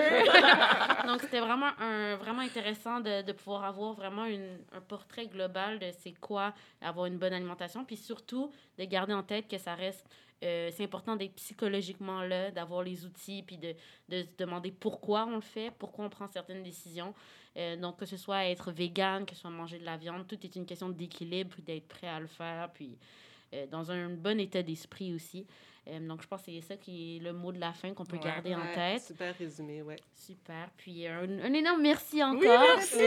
Donc c'était vraiment un vraiment intéressant de, de pouvoir avoir vraiment une, un portrait global de c'est quoi avoir une bonne alimentation, puis surtout de garder en tête que ça reste euh, c'est important d'être psychologiquement là, d'avoir les outils, puis de, de se demander pourquoi on le fait, pourquoi on prend certaines décisions. Euh, donc, que ce soit être vegan, que ce soit manger de la viande, tout est une question d'équilibre, d'être prêt à le faire, puis euh, dans un bon état d'esprit aussi. Euh, donc, je pense que c'est ça qui est le mot de la fin qu'on peut Ouais. garder en tête. Super résumé, ouais. Super. Puis, un, un énorme merci encore. Merci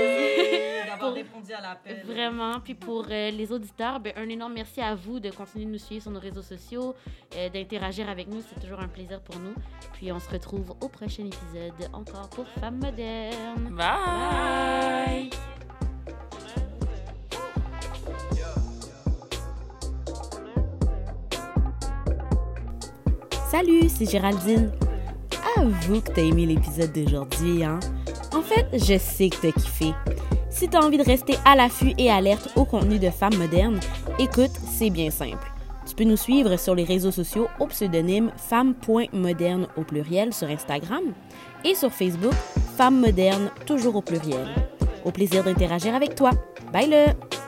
d'avoir répondu à l'appel. Vraiment. Puis pour euh, les auditeurs, ben, un énorme merci à vous de continuer de nous suivre sur nos réseaux sociaux, euh, d'interagir avec nous. C'est toujours un plaisir pour nous. Puis on se retrouve au prochain épisode encore pour Femmes modernes. Bye. Bye! Salut, c'est Géraldine. Avoue que t'as aimé l'épisode d'aujourd'hui, hein? En fait, je sais que t'as kiffé. Si t'as envie de rester à l'affût et alerte au contenu de Femmes modernes, écoute, c'est bien simple. Tu peux nous suivre sur les réseaux sociaux au pseudonyme femme.moderne au pluriel sur Instagram et sur Facebook, Femmes modernes toujours au pluriel. Au plaisir d'interagir avec toi. Bye le!